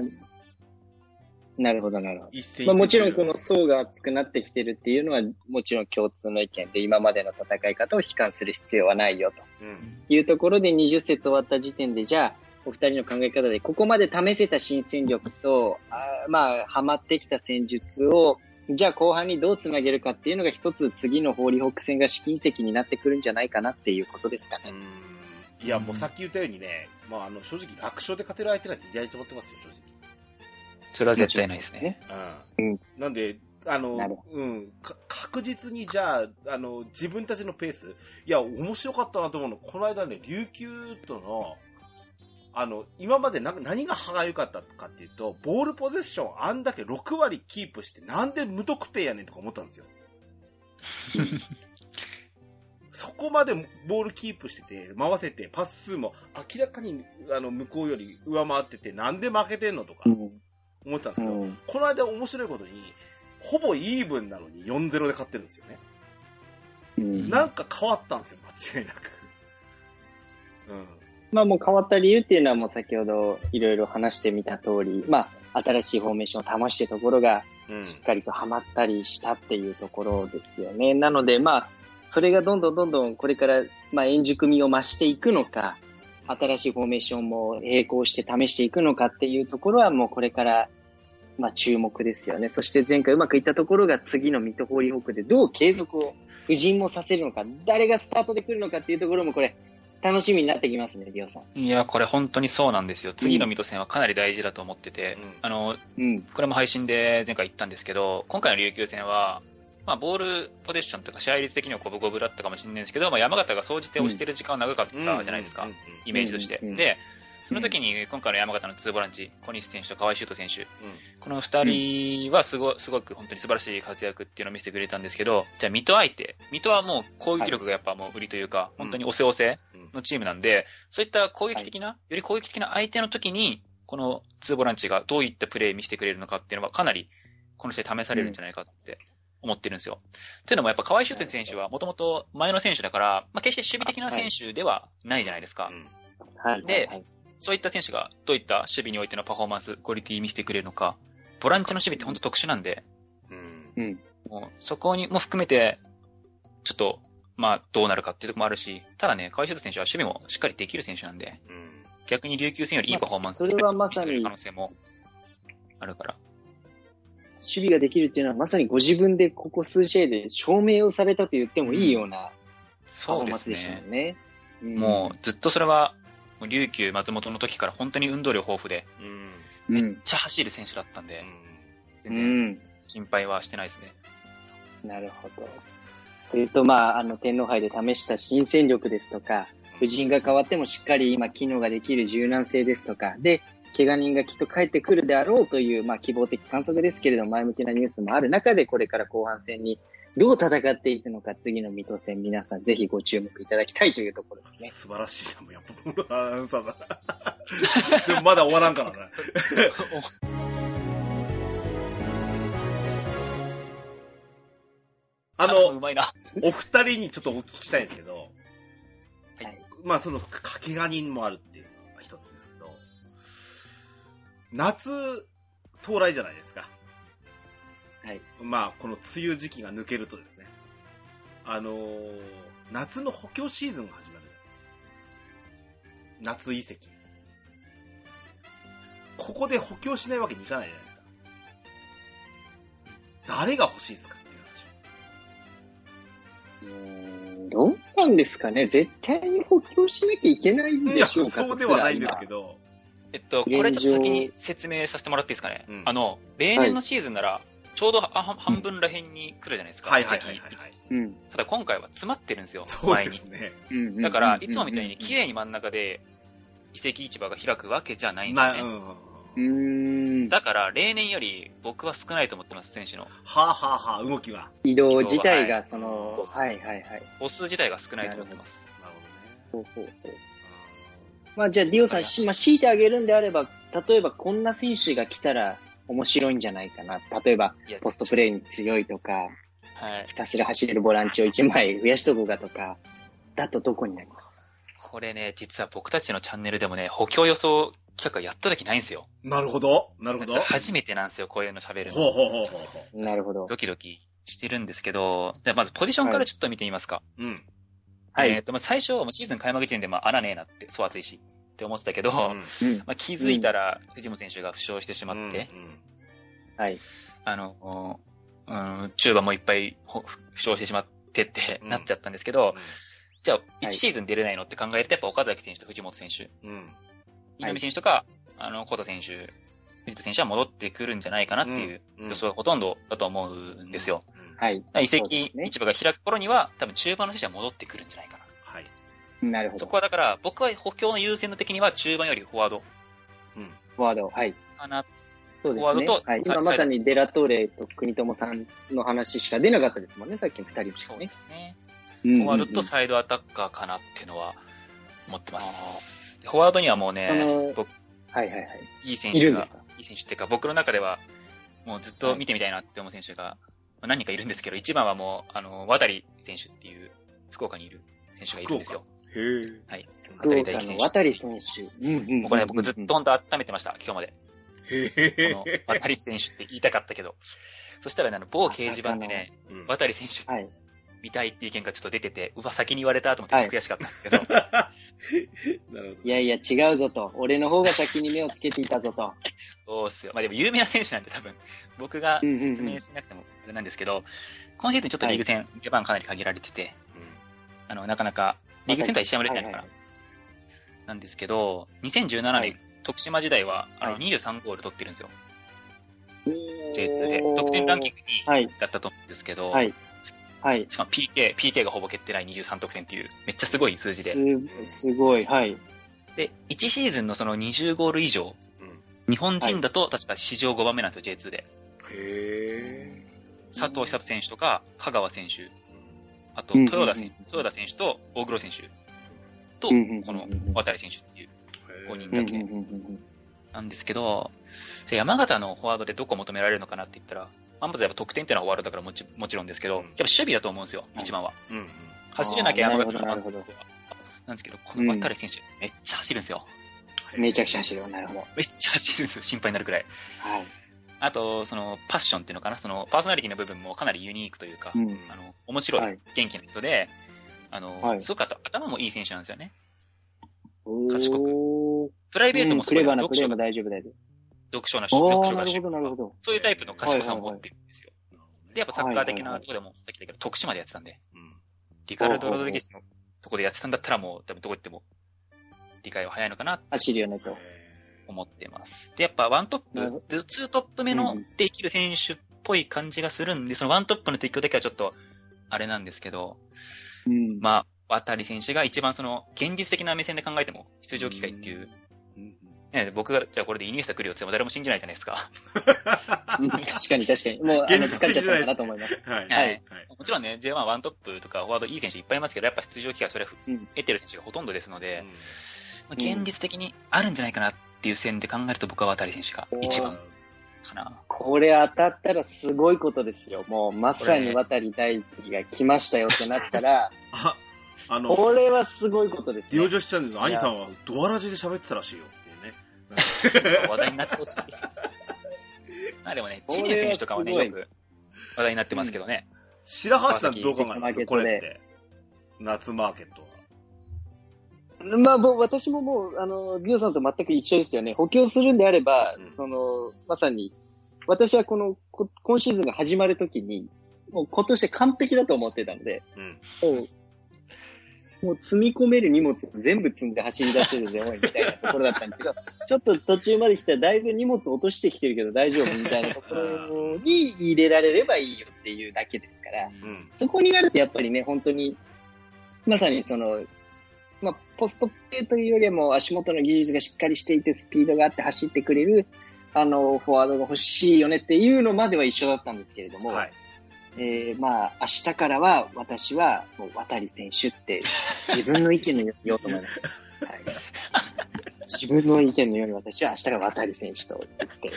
なるほど、なるほど。まあ、もちろんこの層が厚くなってきてるっていうのは、もちろん共通の意見で、今までの戦い方を悲観する必要はないようん。というところで20節終わった時点で、じゃあ、お二人の考え方で、ここまで試せた新戦力と、あーまあ、ハマってきた戦術を、じゃあ後半にどうつなげるかっていうのが一つ次のホーリーホック戦が試金石になってくるんじゃないかなっていうことですかね。うんいや、もうさっき言ったようにね、まあ、あの、正直楽勝で勝てる相手なんていないと思ってますよ、正それは絶対ないですね。直。ううんん。なんで、あのうん、か確実にじゃあ、あの、自分たちのペース、いや、面白かったなと思うの、この間ね、琉球との、あの、今までな何が歯が良かったかっていうと、ボールポゼッションあんだけ6割キープして、なんで無得点やねんとか思ったんですよ。そこまでボールキープしてて、回せて、パス数も明らかにあの向こうより上回ってて、なんで負けてんのとかうん。思ってたんですけど、うん。この間面白いことに、ほぼイーブンなのに4-0で勝ってるんですよね。うんなんか変わったんですよ、間違いなく。うん。まあもう変わった理由っていうのはもう先ほどいろいろ話してみた通り、まあ新しいフォーメーションを試してるところがうん。しっかりとハマったりしたっていうところですよね。なのでまあ、それがどんどんどんどんこれからまあ円熟味を増していくのか、新しいフォーメーションも並行して試していくのかっていうところはもうこれからまあ注目ですよね。そして前回うまくいったところが次のミッドホーリーホークでどう継続を布陣もさせるのか、誰がスタートで来るのかっていうところもこれ楽しみになってきますね、リオさん。いや、これ本当にそうなんですよ。次の水戸戦はかなり大事だと思ってて、うんあの、うん。これも配信で前回言ったんですけど、今回の琉球戦は、まあ、ボールポゼッションとか試合率的には五分五分だったかもしれないんですけど、まあ、山形が総じて押してる時間は長かったじゃないですか、うんイメージとして。で、その時に今回の山形のツーボランチ、小西選手と河合修斗選手、うん。この二人はすごすごく本当に素晴らしい活躍っていうのを見せてくれたんですけど、じゃあ水戸相手、水戸はもう攻撃力がやっぱもう売りというか、本当に押せ押せうん。のチームなんで、そういった攻撃的な、より攻撃的な相手の時に、このツーボランチがどういったプレー見せてくれるのかっていうのはかなりこの試合試されるんじゃないかって思ってるんですよ。というのもやっぱ河合修斗選手はもともと前の選手だから、まあ、決して守備的な選手ではないじゃないですか。うん。はい。ではいそういった選手がどういった守備においてのパフォーマンス、クオリティ見せてくれるのか、ボランチの守備って本当特殊なんで、うんうん。もうそこにも含めて、ちょっと、まあ、どうなるかっていうところもあるし、ただね、河合選手は守備もしっかりできる選手なんで、うん逆に琉球戦よりいいパフォーマンスまあそれはまさに見せる可能性もあるから。守備ができるっていうのはまさにご自分でここ数試合で証明をされたと言ってもいいようなパフそうですォーマンスでしたもね。んね。んもう、ずっとそれは、もう琉球松本の時から本当に運動量豊富で、うんうん。めっちゃ走る選手だったんで、う全然ん。心配はしてないですね。なるほど。というと、まあ、あの、天皇杯で試した新戦力ですとか、布陣が変わってもしっかり今機能ができる柔軟性ですとか、で、怪我人がきっと帰ってくるであろうという、まあ、希望的観測ですけれども、前向きなニュースもある中で、これから後半戦にどう戦っていくのか、次の水戸戦、皆さんぜひご注目いただきたいというところですね。素晴らしいじゃん。もうやっぱプロアナウンサーだな。でもまだ終わらんから な。あの、うまいな。お二人にちょっとお聞きしたいんですけど、はいまあその、掛けが人もあるって夏、到来じゃないですか。はい。まあ、この梅雨時期が抜けるとですね、あのー夏の補強シーズンが始まるじゃないですか。夏移籍。ここで補強しないわけにいかないじゃないですか。誰が欲しいですかっていう話。うーんどうなんですかね絶対に補強しなきゃいけないんいや、でしょうかそうではないんですけど。ど、えっと、これちょっと先に説明させてもらっていいですかね。うんあの、例年のシーズンなら、ちょうどはは半分らへんに来るじゃないですか。はいはいはいはい、はい。うん。ただ今回は詰まってるんですよ、そう前に。ですね。うんだから、いつもみたいに綺麗。麗に真ん中で移籍市場が開くわけじゃないんですな、ね。うん。だから、例年より僕は少ないと思ってます、選手の。はあ、はあはあ、動きが。移動自体が、その、ははいはいはい。母数自体が少ないと思ってます。なるほどね。ほうほうほうまあじゃあ、ディオさん、しまあ、強いてあげるんであれば、例えばこんな選手が来たら面白いんじゃないかな。例えば、いやポストプレーに強いとか、はい。ひたすら走れるボランチを1枚増やしとこうかとか、だとどこになりますかこれね、実は僕たちのチャンネルでもね、補強予想企画やった時ないんですよ。なるほど。なるほど。初めてなんですよ、こういうの喋るの。ほうほうほうほうほなるほど。ドキドキしてるんですけど、じゃあまずポジションからちょっと見てみますか。う。うん。はいえっ、と、まあ最初、シーズン開幕時点で、まあ穴ねえなって、そう暑いし、って思ってたけど、うんうん。まあ気づいたら、藤本選手が負傷してしまって、うんはい。あの、うん、中盤もいっぱいほ負傷してしまってってうんなっちゃったんですけど、じゃあ、い1シーズン出れないのって考えると、やっぱ岡崎選手と藤本選手、うん。うん。井上選手とか、あの、小田選手、藤田選手は戻ってくるんじゃないかなっていううん予想がほとんどだと思うんですよ。うん。はい。移籍市場が開く頃には、多分中盤の選手は戻ってくるんじゃないかな。はい。なるほど。そこはだから、僕は補強の優先の的には中盤よりフォワードうん。フォワード。はい。かな。そうですねフォワード。とはい。サイ今まさにデラトーレと国友さんの話しか出なかったですもんね、さっきの二人しかねそうで。すね。フフォワードとサイドアタッカーかなっていうのは思ってます。フォワードにはもうね僕、はいはいはい。いい選手がいるんです、か？いい選手っていうか、僕の中では、もうずっと見てみたいなって思う選手が、まあ何人かいるんですけど、一番はもう、あの、渡り選手っていう、福岡にいる選手がいるんですよ。へえ。福岡の渡り大輝選手。渡選手。うんうんもうこれね、僕ずっと本当温めてました、今日まで。へこ。渡り選手って言いたかったけど。そしたらね、あの、某掲示板でね、うん渡り選手はい。見たいっていう意見がちょっと出てて、うわ、先に言われたと思って悔しかったんですけど、なるほいやいや、違うぞと。俺の方が先に目をつけていたぞと。そうっすよ。まあでも有名な選手なんで多分、僕がうんうんうん説明しなくてもあれなんですけど、今シーズンちょっとリーグ戦、出番かなり限られてて、あの、なかなか、リーグ戦とは一試合も出てないのかな、はいなんですけど、2017年、はい徳島時代は、あの、は23ゴール取ってるんですよ。はい J2 で。得点ランキング2はい位だったと思うんですけど、はい。はい。しかも PK、PK がほぼ蹴ってない23得点っていう、めっちゃすごい数字で。す、すごい。はい。で、1シーズンのその20ゴール以上、うん。日本人だと確か史上5番目なんですよ、J2 で。へえ。佐藤久人選手とか、香川選手、あとうん豊田選手、うん豊田選手と大黒選手とこの渡選手っていう5人うんだけなんですけど、じゃあ山形のフォワードでどこ求められるのかなって言ったら、まずやっぱ得点っていうのはフォワードだからもちもちろんですけど、うんやっぱ守備だと思うんですよ、はい一番は。うん。うん。走れなきゃ山形のあーなるほどなんですけど、この渡選手、めっちゃ走るんですよ。めちゃくちゃ走る。なるほど。めっちゃ走るんですよ、心配になるくらい。はい。あと、その、パッションっていうのかな、その、パーソナリティの部分もかなりユニークというか、うん。あの、面白い、はい元気な人で、あの、はいすごくあと頭もいい選手なんですよね。お賢くープライベートもすごいうん読書も大丈夫だよ。読書な、あ読あ、書が趣味なるほど、なるほど。そういうタイプの賢さを持ってるんですよ。で、やっぱサッカー的なところでも、さっき言ったけど、徳島でやってたんで、うん。リカルド・ロドリゲスのとこでやってたんだったらもう、多分どこ行っても、理解は早いのかな走るよねと。思ってます。で、やっぱワントップ、ツートップ目のうんできる選手っぽい感じがするんで、そのワントップの適用だけはちょっと、あれなんですけど、うん。まあ、渡り選手が一番その、現実的な目線で考えても、出場機会っていう、うん。ね、僕が、じゃあこれでイニエスタ来るよって言っても誰も信じないじゃないですか。うん確かに確かに。もう、あの、現実疲れちゃったのか的じゃなと思います。はい。はいはい。もちろんね、J1 ワントップとかフォワードいい選手いっぱいいますけど、やっぱ出場機会それはうん得てる選手がほとんどですので、うんまあ、現実的にあるんじゃないかなっていう線で考えると僕は渡り選手が一番かな。これ当たったらすごいことですよ。もう、まさに渡り大輝が来ましたよってなったら、あ、あの、これはすごいことですねディオ。女子チャンネルの兄さんはドアラジで喋ってたらしいよ。話題になってほしい。まあでもね、これはチネ選手とかはね、よく話題になってますけどね。白橋さんどう考えますマーケットでこれって。夏マーケットは。まあ、もう私ももう、あの、ビオさんと全く一緒ですよね。補強するんであれば、うんその、まさに、私はこの、こ今シーズンが始まるときに、もう今年完璧だと思ってたので、うん。もう、積み込める荷物全部積んで走り出せるぜ、おい、みたいなところだったんですけど、ちょっと途中まで来たらだいぶ荷物落としてきてるけど大丈夫みたいなところに入れられればいいよっていうだけですから、うん。そこになるとやっぱりね、本当に、まさにその、まあ、ポストプレーというよりも足元の技術がしっかりしていてスピードがあって走ってくれる、あの、フォワードが欲しいよねっていうのまでは一緒だったんですけれども、はい。えー、まあ、明日からは私はもう渡選手って自分の意見のように言おうと思います。はい、自分の意見のように私は明日から渡選手と言って、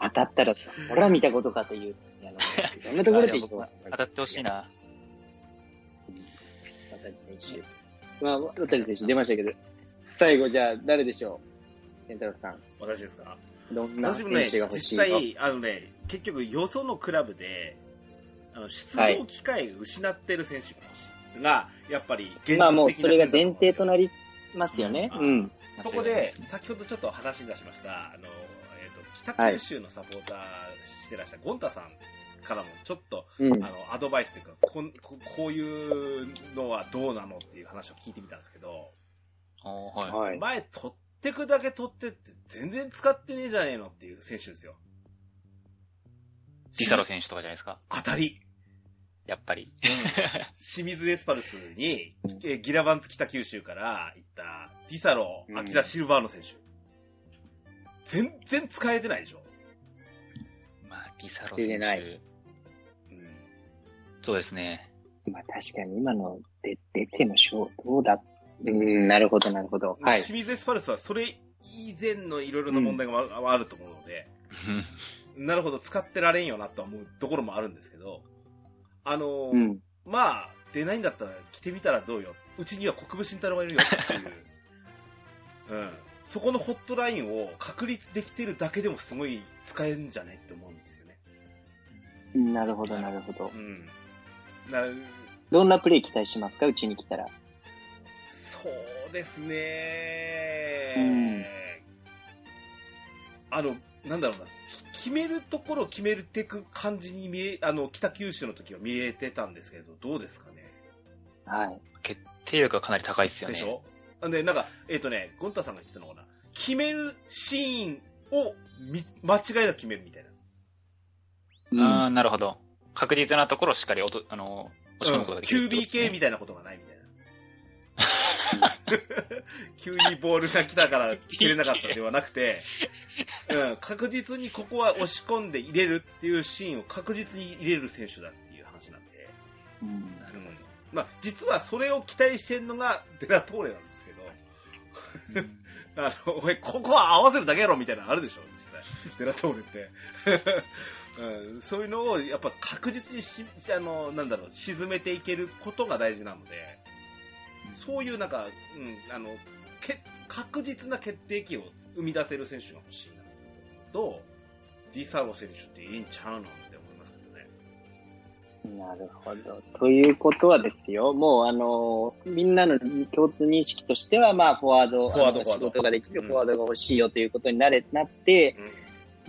当たったら、俺は見たことかという、あの、いろんなところで当たってほしいな。渡選手。まあ、渡選手出ましたけど、最後じゃあ誰でしょう？健太郎さん。私ですか？どんな私もね、選手が欲しい実の、際、あのね、結局、よそのクラブで、あの、出場機会を失ってる選手がやっぱり、現実的なまあもうそれが前提となり、りますよね。ううんん。そこで、先ほどちょっと話に出しました、あの、えっ、と、北九州のサポーターしてらっしゃるゴンタさんからも、ちょっと、うん。あの、アドバイスというか、こんここういうのはどうなのっていう話を聞いてみたんですけど。はい。前取ってくだけ取ってって全然使ってねえじゃねえのっていう選手ですよ。リサロ選手とかじゃないですか。当たり。やっぱり。清水エスパルスに、えーギラバンツ北九州から行った、ディサロ、アキラシルバーノ選手。全然使えてないでしょ。まあ、リサロ選出てない手。うん。そうですね。まあ確かに今ので出ての賞どうだうん、なるほど、なるほど。はい。清水エスパルスはそれ以前のいろいろな問題がああると思うので、なるほど、使ってられんよなとは思うところもあるんですけど、あのーうん。まあ、出ないんだったら来てみたらどうよ。うちには国分慎太郎がいるよっていう。うん。そこのホットラインを確立できてるだけでもすごい使えんじゃねって思うんですよね。なるほど、なるほどう。ん。などんなプレイ期待しますか？うちに来たら。そうですね、うんあの、なんだろうな。き決めるところを決めていく感じに見え、あの、北九州の時は見えてたんですけど、どうですかね？はい。決定力がかなり高いですよね。でしょ？なんで、なんか、えっ、とね、ゴンタさんが言ってたのかな。決めるシーンをみ間違いなく決めるみたいな。ああ、なるほど。確実なところをしっかり落と、あの、押し込むことができるってことですね、QBK みたいなことがないみたいな。急にボールが来たから切れなかったではなくて、うん、確実にここは押し込んで入れるっていうシーンを確実に入れる選手だっていう話なんで。うんなるほうんまあ、実はそれを期待してるのがデラトーレなんですけど、ど。あの、お前、ここは合わせるだけやろみたいなのあるでしょ実際。デラトーレって。うん、そういうのを、やっぱ確実にし、あの、なんだろう、沈めていけることが大事なので、そういうなんか、うん、あの、け確実な決定機を生み出せる選手が欲しいな。と、ディサロ選手っていいんちゃうのって思いますけどね。なるほど。ということはですよ、もうあの、みんなの共通認識としては、まあ、フォワード、フォワード仕事ができるうんフォワードが欲しいよということになれ、なって、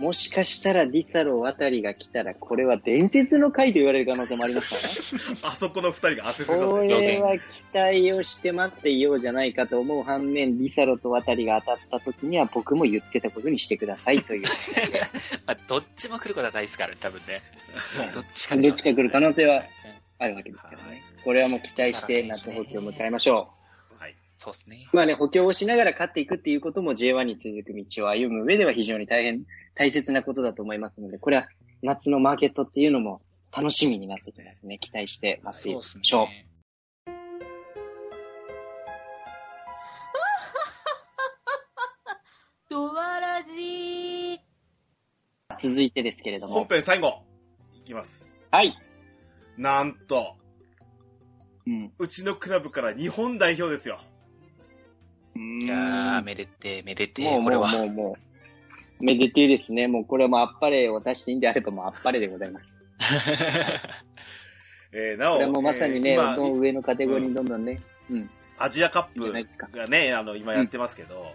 もしかしたらディサロあたりが来たら、これは伝説の回と言われる可能性もありますからね。あそこの二人が当ててたこ。れは期待をして待っていようじゃないかと思う反面、ディサロと渡りが当たった時には僕も言ってたことにしてくださいという。まあ、どっちも来ることはないですからね、多分ね。どっちかどっちか来る可能性はうんあるわけですからね。これはもう期待して夏補強を迎えましょはい。そうですね。う。まあね、補強をしながら勝っていくっていうことも J1 に続く道を歩む上では非常に大変大切なことだと思いますので、これは夏のマーケットっていうのも楽しみになってきますね。期待して待っていきますしょう。ね。ドワラジー。続いてですけれど本も。編最後、いきます。はい。なんと、うん。うちのクラブから日本代表ですよ。いやー、めでて、めでて、もう、もう、これは。もう、もう。めでていですね。もうこれもあっぱれを出していいんであればもうあっぱれでございます。えー、なお、これはもうまさにね、えー今どん上のカテゴリーにどんどんね。うん。アジアカップがね、あの、今やってますけど、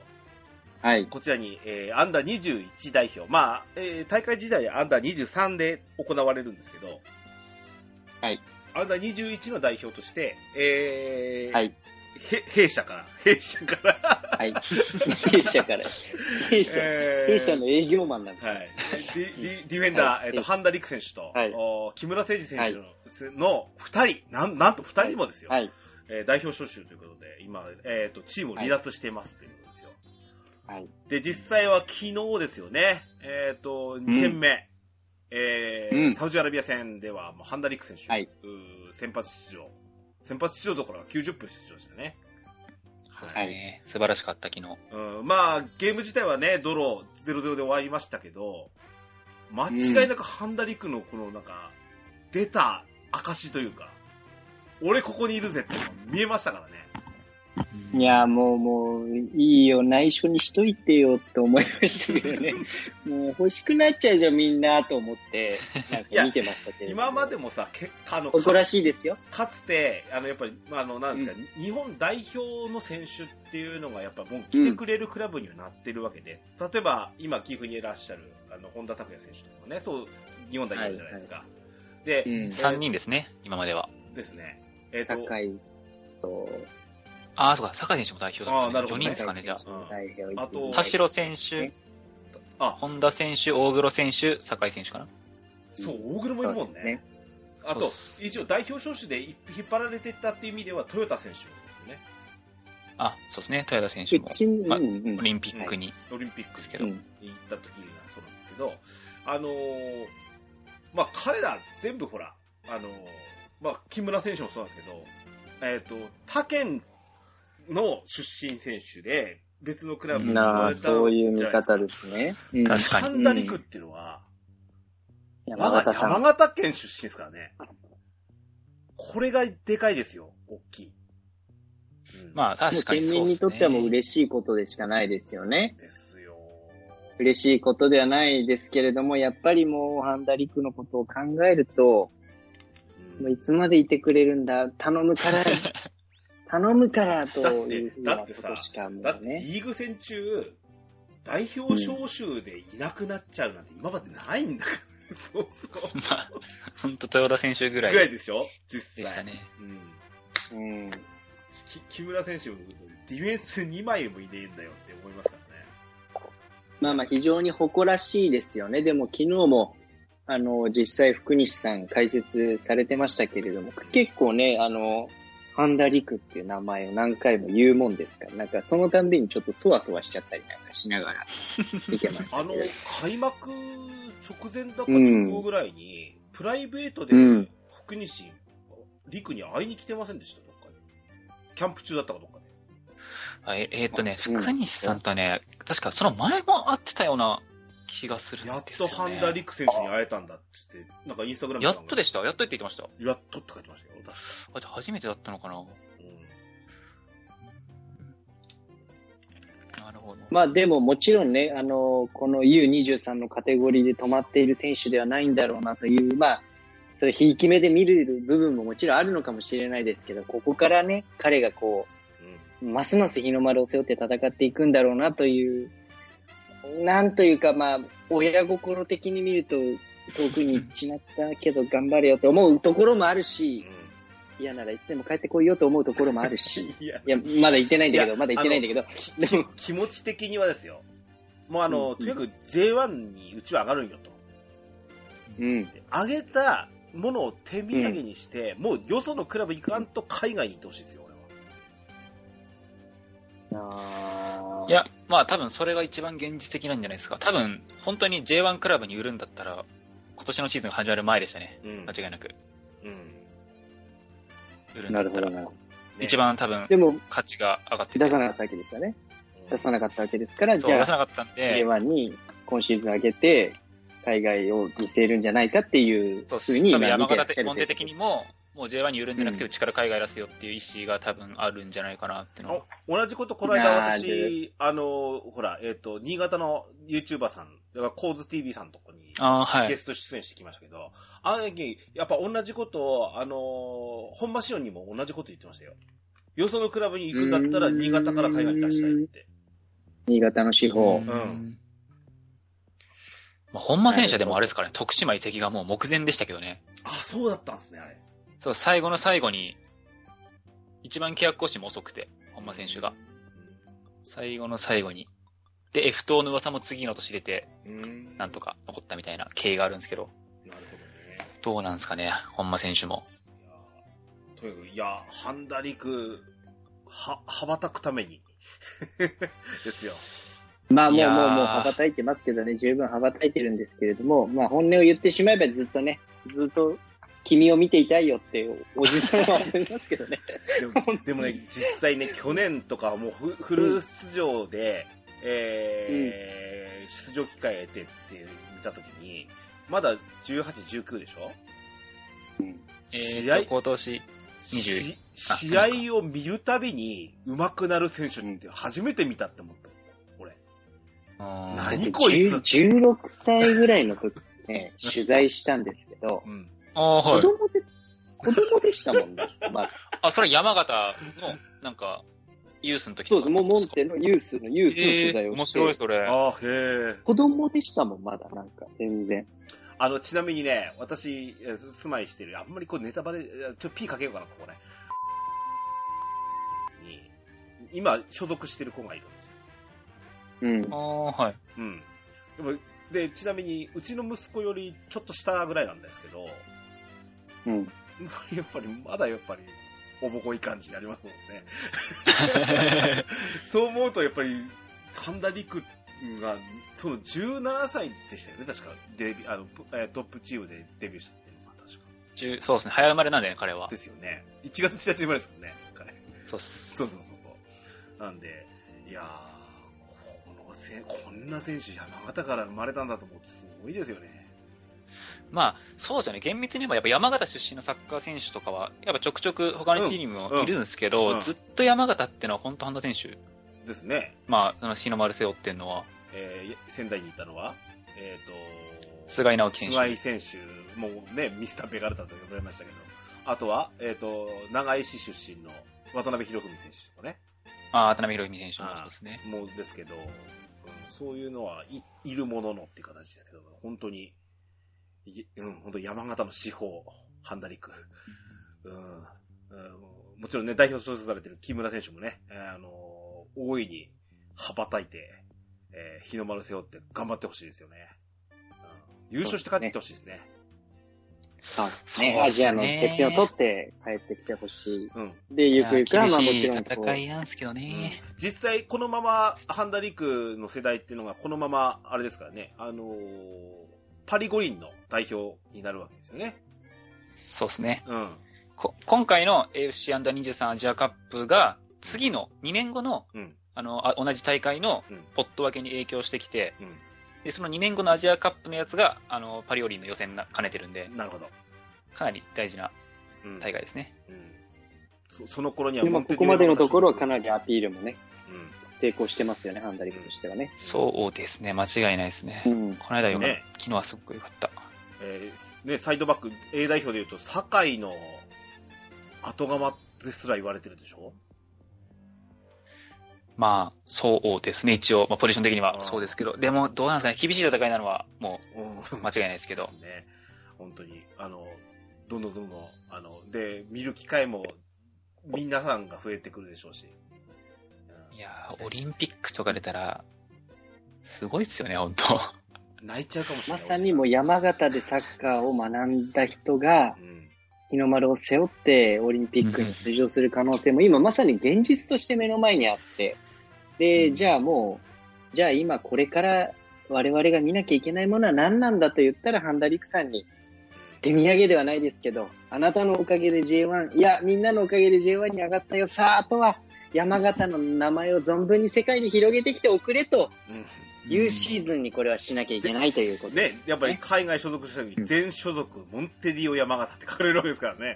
はい。こちらに、えー、アンダー21代表。まあ、えー、大会自体はアンダー23で行われるんですけど、はい。アンダー21の代表として、えー、はい。へ弊社から、弊社から、はい。弊社から。弊社。えー弊社の営業マンなんです。はい。ディディディフェンダー、はいえっ、と、ハンダリク選手と、はいお木村誠二選手の,、の二人、なん、なんと二人もですよ。はい。えー代表招集ということで、今、えっ、と、チームを離脱してますっていうことですよ。はい。で、実際は昨日ですよね。えっ、と、2戦目。えーうんサウジアラビア戦では、もうハンダリク選手、はいうー先発出場。先発出場どころか90分出場してね。そうですね。素晴らしかった、昨日。うん、まあ、ゲーム自体はね、ドロー0-0で終わりましたけど、間違いなくハンダリクのこのなんか、出た証というか、俺ここにいるぜっていうのが見えましたからね。いや、もう、もう、いいよ、内緒にしといてよって思いましたけどね。もう欲しくなっちゃうじゃん、みんな、と思って、なんか見てましたけど。今までもさ、結果の、誇らしいですよ。かつて、あの、やっぱり、まあ、あの、なんですか、日本代表の選手っていうのが、やっぱもう来てくれるクラブにはなってるわけで、例えば、今、岐阜にいらっしゃる、あの、本田拓也選手とかもね、そう、日本代表じゃないですか。で、うんえー3人ですね、今までは。ですね。えっ、と、酒井と、ああ、そうか、酒井選手も代表だった、ね。あーなるほどね4人ですかね、じゃあ。あと田代選手、あ、本田選手、大黒選手、酒井選手かな。そう、大黒もいるもんね。ねあと一応代表招集で引っ張られてったっていう意味では、トヨタ選手ですよね。あ、そうですね、豊田選手もまあうんオリンピックに。オリンピックですけどうん。に行った時がそうなんですけど、あのーまあ、彼ら全部ほら、あのーまあ、木村選手もそうなんですけど、えっ、と、他県の出身選手で、別のクラブになあ、生まれたそういう見方でですね。うん確かにハンダリクっていうのは、山我が形。山形県出身ですからね。これがでかいですよ、大きい。うんまあ、確かに県民そうですね。にとってはもう嬉しいことでしかないですよね。ですよ。嬉しいことではないですけれども、やっぱりもうハンダリクのことを考えると、うんもういつまでいてくれるんだ、頼むから、頼むからというふうなこだってさとしかもだってうね。リーグ戦中、代表招集でいなくなっちゃうなんて今までないんだから。そうそう。まあ、本当豊田選手ぐらいぐらいでしょ？実際。でしたね。うん。うん。き木村選手もディフェンス2枚もいねえんだよって思いますからね。まあまあ非常に誇らしいですよね。でも昨日も、あの、実際福西さん解説されてましたけれども、結構ね、あの、ハンダリクっていう名前を何回も言うもんですから、なんかそのたんびにちょっとそわそわしちゃったりなんかしながら 見てましたあの開幕直前だか直後ぐらいに、プライベートでうん福西、陸に会いに来てませんでした、どっかで。キャンプ中だったかどっかで。あええーっとね、うん福西さんとね、確かその前も会ってたような気がするんですよ、やっね。とハンダ陸選手に会えたんだって言って、なんかインスタグラムやっとでした？やっとって言ってました？やっとって書いてましたよ。あ、じゃあ初めてだったのかな？うん。なるほど。まあでももちろんね、あの、この U23 のカテゴリーで止まっている選手ではないんだろうなという、まあ、それ、ひいき目で見る部分ももちろんあるのかもしれないですけど、ここからね、彼がこうん。う、ますます日の丸を背負って戦っていくんだろうなという、なんというかまあ、親心的に見ると、遠くに行っちまったけど頑張れよと思うところもあるし、嫌ならいつでも帰ってこいよと思うところもあるし、いや、いや、まだ行ってないんだけど、まだ行ってないんだけど、きでも 気持ち的にはですよ。もうあの、うんとにかく J1 にうちは上がるんよと。うん。上げたものを手土産にして、もうよそのクラブ行かんと海外に行ってほしいですよ、俺は。あーいや、まあ多分それが一番現実的なんじゃないですか。多分、本当に J1 クラブに売るんだったら、今年のシーズンが始まる前でしたね。うん。間違いなく。うん。売るんなだったら。るほどなるほど。ね。一番多分、でも、価値が上がってて。出さなかったわけですよね。出さなかったわけですから、じゃあ、出さなかったんで、J1 に今シーズン上げて、海外を見せるんじゃないかっていうそうふうに多分山形テコンテ的にも、もう J1 に売るんじゃなくて、うちから海外出すよっていう意思が多分あるんじゃないかなっていうの同じこと、この間な私、あの、ほら、えっ、と、新潟の YouTuber さん、だから、コーズ TV さんのとこに、あーはい。ゲスト出演してきましたけど、あの時、やっぱ同じことを、あのー本場シオンにも同じこと言ってましたよ。よそのクラブに行くんだったら、新潟から海外に出したいって。新潟の司法。んまあ、本間選手はでもあれですからね、徳島移籍がもう目前でしたけどね。あ、そうだったんですね、あれ。そう、最後の最後に、一番契約更新も遅くて、本間選手が。最後の最後に。で、F 等の噂も次の年出て、うん。なんとか残ったみたいな経緯があるんですけど。どうなんですかね、本間選手も。いやーとにかく、いや、ハンダリク、は、羽ばたくために。ですよ。まあもいうもうもう羽ばたいてますけどね、十分羽ばたいてるんですけれども、まあ本音を言ってしまえばずっとね、ずっと君を見ていたいよっておじさんは思いますけどね。でもでもね、実際ね、去年とかはもうフフル出場で、えー出場機会を得てって見たときに、まだ18、19でしょ？試合えーと、今年、20しあ試合を見るたびに上手くなる選手って初めて見たって思った。俺。何何こいつ？10 16歳ぐらいの時ね、取材したんですけど、うん。ああ、はい。子供で、子供でしたもんね。まあ、あ、それ山形の、なんか、ユースの時そうです。もうモンテのユースの、ユースの取えー、材をして。面白い、それ。あーへえ。子供でしたもん、まだなんか、全然。あの、ちなみにね、私、えー住まいしてる、あんまりこうネタバレ、えーちょっと P かけようかな、ここね。に、今、所属してる子がいるんですよ。うんあ。あ、はい。うん。でも、で、ちなみに、うちの息子よりちょっと下ぐらいなんですけど、うん。やっぱり、まだやっぱり、おぼこい感じになりますもんね。そう思うと、やっぱり、神田陸が、その17歳でしたよね、確か。デビュー、あの、えートップチームでデビューしたっていうのが確か。十そうですね。早生まれなんでね、彼は。ですよね。1月1日生まれですもんね、彼。そうっす。そうそうそうそう。なんで、いやー、このせ、こんな選手山形から生まれたんだと思ってすごいですよね。まあ、そうですよね。厳密に言えば、やっぱ山形出身のサッカー選手とかは、やっぱちょくちょく他のチームもいるんですけど、うんうんずっと山形ってのは本当半田選手。ですね。まあ、その日の丸背負ってんのは、えー仙台に行ったのは、えっ、と、菅井直樹選手菅井選手、もうね、ミスターベガルタと呼ばれましたけど、あとは、えっ、と、長井市出身の渡辺博文選手とかね、ああ、渡辺博文選手もそうですね。もうですけど、うんそういうのはい、いるもののっていう形ですけど、本当に、いうん、本当山形の司法、ハンダリク、うん、うんもちろんね、代表調整されてる木村選手もね、えーあの大いに羽ばたいて、えー日の丸背負って頑張ってほしいですよね。うん優勝して帰ってきてほしいですね。そうですね。アジアのてっぺんを取って帰ってきてほしい。うん。で、ゆくゆくは、まあもちろん戦いなんですけどね。実際、このまま、ハンダリクの世代っていうのが、このまま、あれですからね、あのーパリ五輪の代表になるわけですよね。そうですね。うん。こ今回の AFC アンダー23アジアカップが、次の2年後の、うん。あの、あ同じ大会のうん。ポット分けに影響してきて、うで、その2年後のアジアカップのやつが、あの、パリオリンの予選な兼ねてるんで、ん。なるほど。かなり大事なうん。大会ですね。うん。そその頃にはでもここまでのところはかり。なりアピールもね、うん。成功してますよね、ハンダリクとしてはね。そうですね。間違いないですね。うん。この間よかった、ね昨日はすっごい良かった。えーね、サイドバック、A 代表で言うと、堺の後釜ですら言われてるでしょ？まあ、そうですね。一応、まあ、ポジション的にはそうですけど、でも、どうなんですかね。厳しい戦いなのは、もう間違いないですけどね。本当に、あの、どんどんどんどん、あの、で、見る機会も、皆さんが増えてくるでしょうし。うんいやー、オリンピックとか出たら、すごいっすよね、本当 泣いちゃうかもしれない。まさにもう山形でサッカーを学んだ人が、うん。日の丸を背負ってオリンピックに出場する可能性も今まさに現実として目の前にあって、で、うんじゃあもう、じゃあ今これから我々が見なきゃいけないものは何なんだと言ったら、ハンダリクさんに手土産ではないですけど、あなたのおかげで J1、いや、みんなのおかげで J1 に上がったよ。さあ、あとは山形の名前を存分に世界に広げてきておくれとうん。いうシーズンにこれはしなきゃいけないということ。ね、やっぱり海外所属した時に全所属、モンテディオ山形って書かれるわけですからね。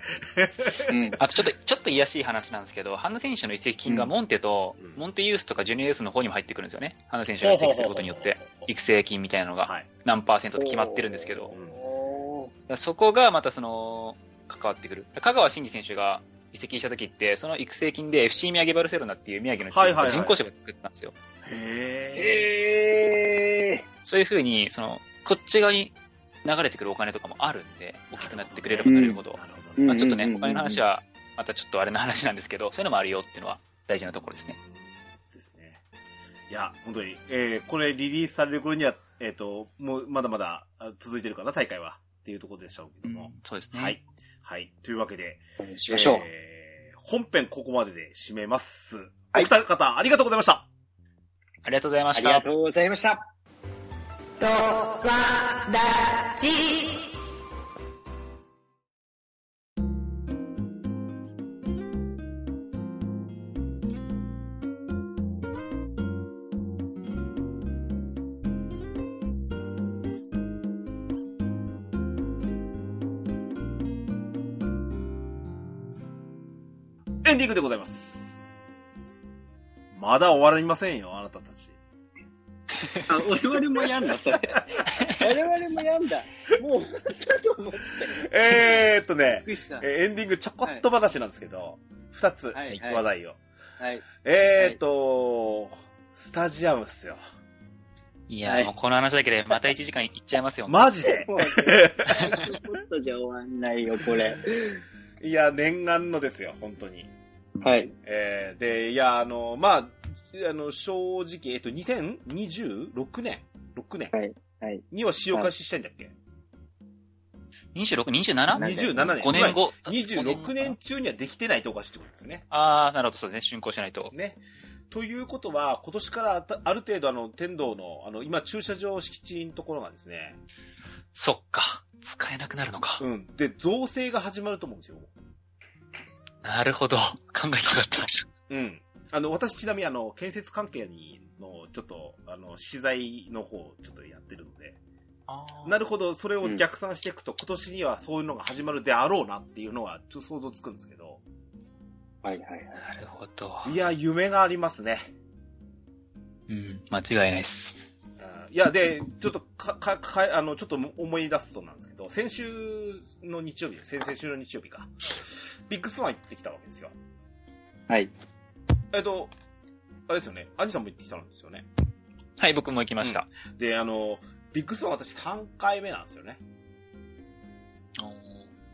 うん。あとちょっと、ちょっと癒やしい話なんですけど、ハンナ選手の移籍金がモンテと、うんモンテユースとかジュニアユースの方にも入ってくるんですよね。ハンナ選手が移籍することによって、育成金みたいなのがはい。何パーセントって決まってるんですけど、うんおーだからそこがまたその、関わってくる。香川真司選手が移籍した時って、その育成金で FC 宮城バルセロナっていう宮城のチームはいはいはいが人工芝作ったんですよ。へえ。ええそういう風に、その、こっち側に流れてくるお金とかもあるんで、大きくなってくれればなれるほど。なるほどうんまあちょっとね、お金の話は、またちょっとあれの話なんですけど、そういうのもあるよっていうのは大事なところですね。ですね。いや、本当に、えー、これリリースされる頃には、えっ、と、もう、まだまだあ続いてるかな、大会は。っていうところでしょうけども。そうですね。はい。はい。というわけで、ー。しましょう。えー、本編ここまでで締めます。はいお二方、ありがとうございました。ありがとうございました。ありがとうございました。とわらじ。エンディングでございます。まだ終わりませんよ、あなたたち。あ、我々もやんだ、それ。我々もやんだ。もう、だと思って。えーっとねエンディングちょこっと話なんですけど、二、つはいはい話題を。はい。えーっと、スタジアムっすよ。いや、はいもうこの話だけでまた1時間いっちゃいますよ。マジで？ちょっとじゃ終わんないよ、これ。いや、念願のですよ、本当に。はい。えー、で、いや、あの、まあ、あの、正直、えっと、2026年 ?6 年はい。はい。には使用開始したいんだっけ、26、27? なんで？27年。5年後。26年中にはできてないとおかしいってことですよね。ああ、なるほど、そうですね。竣工しないと。ね。ということは、今年からあたある程度あの、天道の、あの、今駐車場敷地のところがですね、そっか。使えなくなるのか。うん。で、造成が始まると思うんですよ。なるほど。考えてなかった。うん。あの、私ちなみにあの、建設関係にの、ちょっと、あの、資材の方、ちょっとやってるので、なるほど、それを逆算していくと、今年にはそういうのが始まるであろうなっていうのは、ちょっと想像つくんですけど、はいはいはい。なるほど。いや、夢がありますね。うん、間違いないです。うんいや、で、ちょっとか、か、か、あの、ちょっと思い出すとなんですけど、先週の日曜日、先々週の日曜日か、ビッグスワン行ってきたわけですよ。はい。えっと、あれですよね、アニさんも行ってきたんですよね。はい、僕も行きました。で、あの、ビッグスワン私3回目なんですよね。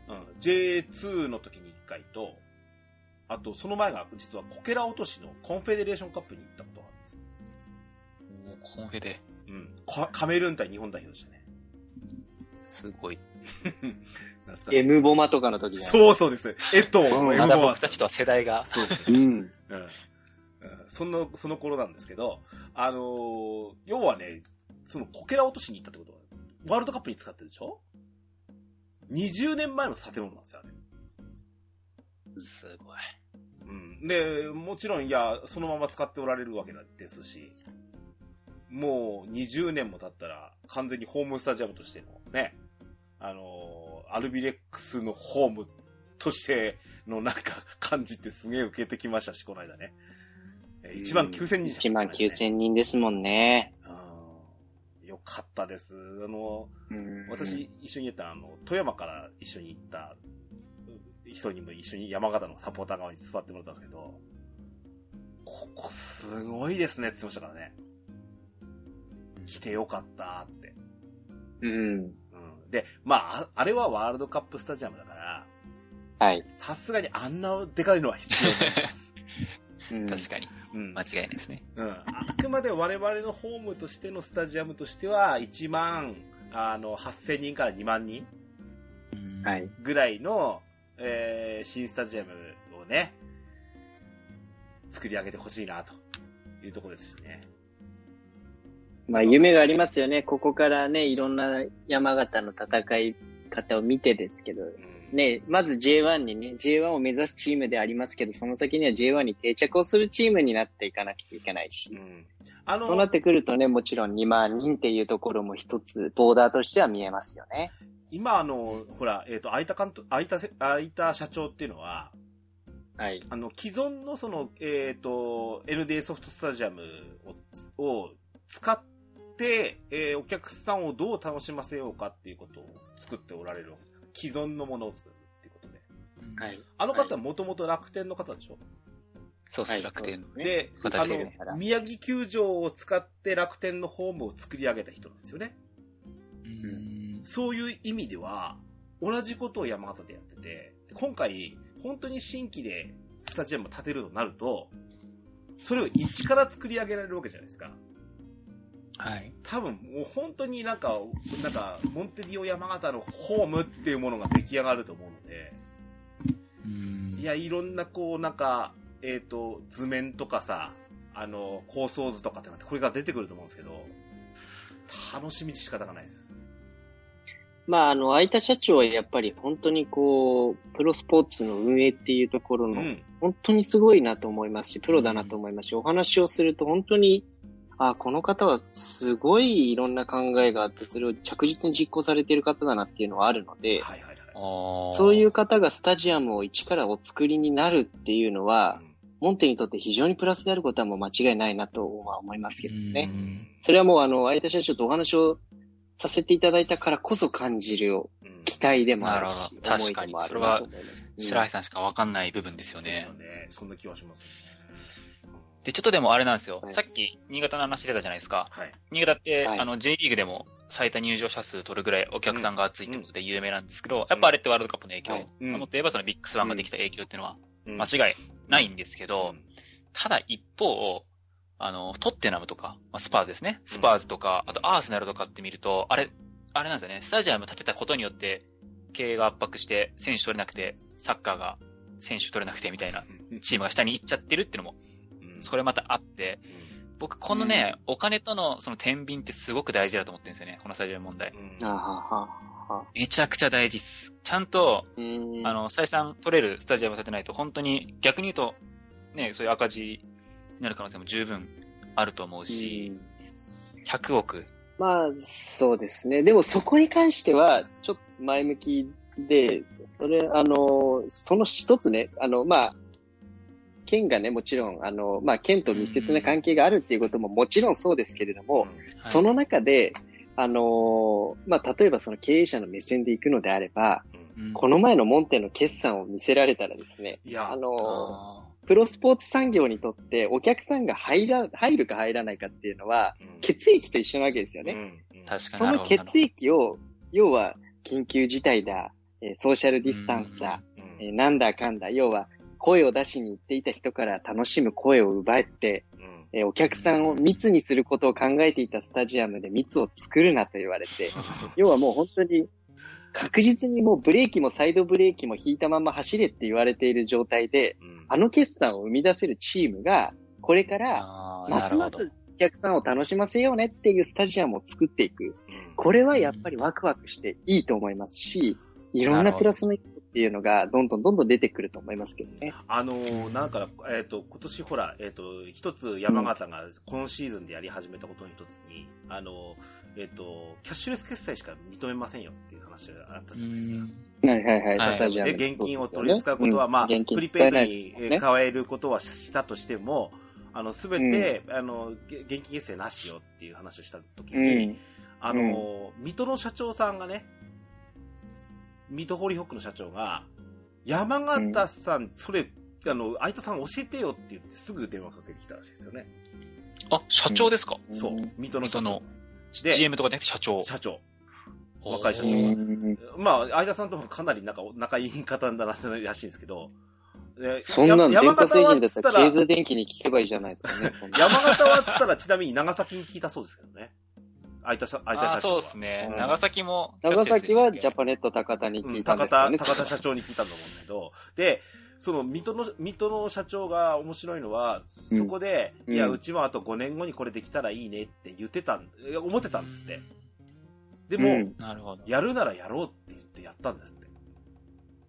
うん。J2 の時に1回と、あと、その前が実はこけら落としのコンフェデレーションカップに行ったことがあるんですよ。おーコンフェで。うん。カカメルーン対日本代表でしたね。すごい。懐かしい。M ボマとかの時そうそうです。えっと、うんエまだエムボマ僕たちとは世代が。そうです。うん。うん。うんその、その頃なんですけど、あのー要はね、そのこけら落としに行ったってことは、ワールドカップに使ってるでしょ ?20 年前の建物なんですよ、あれ。すごい。うん。で、もちろん、いや、そのまま使っておられるわけですし、もう20年も経ったら、完全にホームスタジアムとしてのね、あのーアルビレックスのホームとしてのなんか感じってすげえ受けてきましたし、この間ね。1万9000人1万9000人ですもんね。うんよかったです。あの、うん私、一緒に行った、あの、富山から一緒に行ったう人にも一緒に山形のサポーター側に座ってもらったんですけど、ここすごいですねって言ってましたからね。来てよかったって。うん。うん。で、まあ、ああれはワールドカップスタジアムだから、はい。さすがにあんなでかいのは必要です。うん確かに。うん。間違いないですね。うん。あくまで我々のホームとしてのスタジアムとしては、1万、あの、8000人から2万人うんはい。ぐらいの、えー、新スタジアムをね、作り上げてほしいな、というところですしね。まあ、夢がありますよね。ここからね、いろんな山形の戦い方を見てですけど、うん。ね、まず J1 にね、J1 を目指すチームでありますけど、その先には J1 に定着をするチームになっていかなきゃいけないし。うん。あの、そうなってくるとね、もちろん2万人っていうところも一つ、ボーダーとしては見えますよね。今あの、ほら、えっ、と、相田監督、相田せ、相田社長っていうのは、はい。あの、既存のその、えっ、と、NDA ソフトスタジアムを、を使って、えーお客さんをどう楽しませようかっていうことを作っておられる。既存のものを作るっていうことで。はい。あの方もともと楽天の方でしょ、そうっす、はい楽天。そうすねで、あの、宮城球場を使って楽天のホームを作り上げた人なんですよね。うんそういう意味では、同じことを山形でやってて、今回、本当に新規でスタジアムを建てるとなると、それを一から作り上げられるわけじゃないですか。はい。多分、もう本当になんか、なんか、モンテディオ山形のホームっていうものが出来上がると思うので、うんいや、いろんなこう、なんか、えっ、と、図面とかさ、あの、構想図とかってなって、これから出てくると思うんですけど、楽しみで仕方がないです。まあ、あの、相田社長はやっぱり本当にこう、プロスポーツの運営っていうところの、うん。本当にすごいなと思いますし、プロだなと思いますし、お話をすると本当に、あ、この方はすごいいろんな考えがあって、それを着実に実行されている方だなっていうのはあるので、はいはいはい。あーそういう方がスタジアムを一からお作りになるっていうのは、モンテにとって非常にプラスであることはもう間違いないなとは思いますけどね。うんそれはもうあの、相田社長とお話をさせていただいたからこそ感じるうん。うん期待でもあるなしるほ、ど思いでもあるなと思います。白井さんしかわかんない部分ですよねですよ。ね。そんな気はしますね。で、ちょっとでもあれなんですよ。はい。さっき、新潟の話出たじゃないですか。はい。新潟って、はい。あの、J リーグでも最多入場者数取るぐらいお客さんが熱いってことで有名なんですけど、やっぱあれってワールドカップの影響、はいうん。もっと言えばそのビッグスワンができた影響っていうのはうん。間違いないんですけど、うん。ただ一方、あの、トッテナムとか、まあ、スパーズですね。スパーズとか、あとアーセナルとかって見ると、あれ、あれなんですよね。スタジアム建てたことによって、経営が圧迫して、選手取れなくて、サッカーが選手取れなくてみたいなチームが下に行っちゃってるっていうのも、うんそれまたあって、僕このね、お金とのその天秤ってすごく大事だと思ってるんですよね。このスタジアム問題。うんあははは。めちゃくちゃ大事っす。ちゃんと、うーんあの、採算取れるスタジアムを建てないと、本当に逆に言うと、ね、そういう赤字になる可能性も十分あると思うし、100億。まあ、そうですね。でもそこに関しては、ちょっと前向きで、それ、あの、その一つね、あの、まあ、県がね、もちろん、あの、まあ、県と密接な関係があるっていうことももちろんそうですけれども、はい。その中で、あの、まあ、例えばその経営者の目線で行くのであれば、うん。うんこの前のモンテの決算を見せられたらですね、いや。あ、の、あプロスポーツ産業にとってお客さんが入ら、入るか入らないかっていうのは、うん。血液と一緒なわけですよね。うん。うん。ー確かに。その。血液を、要は、緊急事態だ、えーソーシャルディスタンスだ、うん。えーなんだかんだ、要は、声を出しに行っていた人から楽しむ声を奪って、うんえーお客さんを密にすることを考えていたスタジアムで密を作るなと言われて、要はもう本当に、確実にもうブレーキもサイドブレーキも引いたまま走れって言われている状態で、うんあの決算を生み出せるチームが、これから、ま。すますお客さんを楽しませようねっていうスタジアムを作っていく。うんこれはやっぱりワクワクしていいと思いますし、いろんなプラスの要素っていうのがどんどんどんどん出てくると思いますけどね。あのー、なんか、えっ、と、今年ほら、えっ、と、一つ山形が今シーズンでやり始めたことの一つに、あのー、えっ、と、キャッシュレス決済しか認めませんよっていう話があったじゃないですか。はいはいはい。はいで、現金を取り扱うことは、まあ、現プリペイドに。変えることはしたとしても、あの、すべて、あの、げ現金決済なしよっていう話をしたときうに、ん。あの、水戸の社長さんがね、水戸ホリホックの社長が、山形さん、それ、あの、相田さん教えてよって言ってすぐ電話かけてきたらしいですよね。あ、社長ですか、そううん。水戸の社長の。で ?GM とかじゃなくて社長。社長。若い社長うんまあ、相田さんともかなり仲、仲いい方だならしいんですけど、でそんなんや電化山形は製品だったっつったら、ら経済電気に聞けばいいじゃないですかね。山形はっつったらちなみに長崎に聞いたそうですけどね。相田さ相田あーそう社長は。ですね。うん長崎も。長崎はジャパパネット高田にうん聞いたんで高田、すよね。高田社長に聞いたと思うんですけど、で、その、水戸の、水戸の社長が面白いのは、うんそこで、うんいや、うちもあと5年後にこれできたらいいねって言ってたん、思ってたんですって。でも。やるならやろうって言ってやったんですって。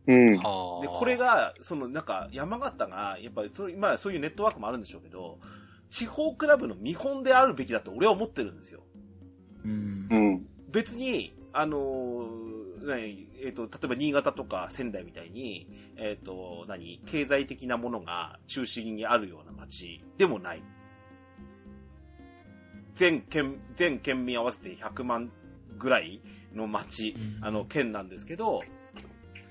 うん。はあで、これが、そのなんか山形が、やっぱりそういう、まあそういうネットワークもあるんでしょうけど、地方クラブの見本であるべきだと俺は思ってるんですよ。うんう。ん。別に、あのー何えっ、と、例えば新潟とか仙台みたいに、えっ、と、何経済的なものが中心にあるような街でもない。全県、全県民合わせて100万ぐらいの街、うんあの、県なんですけど、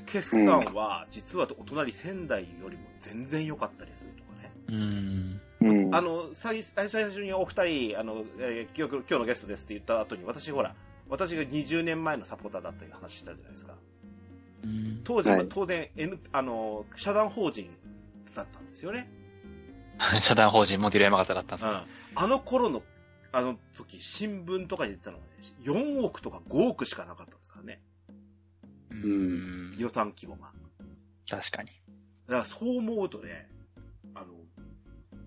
決算は実はお隣仙台よりも全然良かったりするとかね。うん。うん。あの、最最最初にお二人、あの、えー今日今日のゲストですって言った後に、私ほら、私が20年前のサポーターだったいう話したじゃないですか。うん当時ははい当然、N、あの、社団法人だったんですよね。社団法人モデル山形だったんですうん。あの頃の、あの時、新聞とかに出てたのがね、4億とか5億しかなかったんですからね。うん。予算規模が。確かに。だからそう思うとね、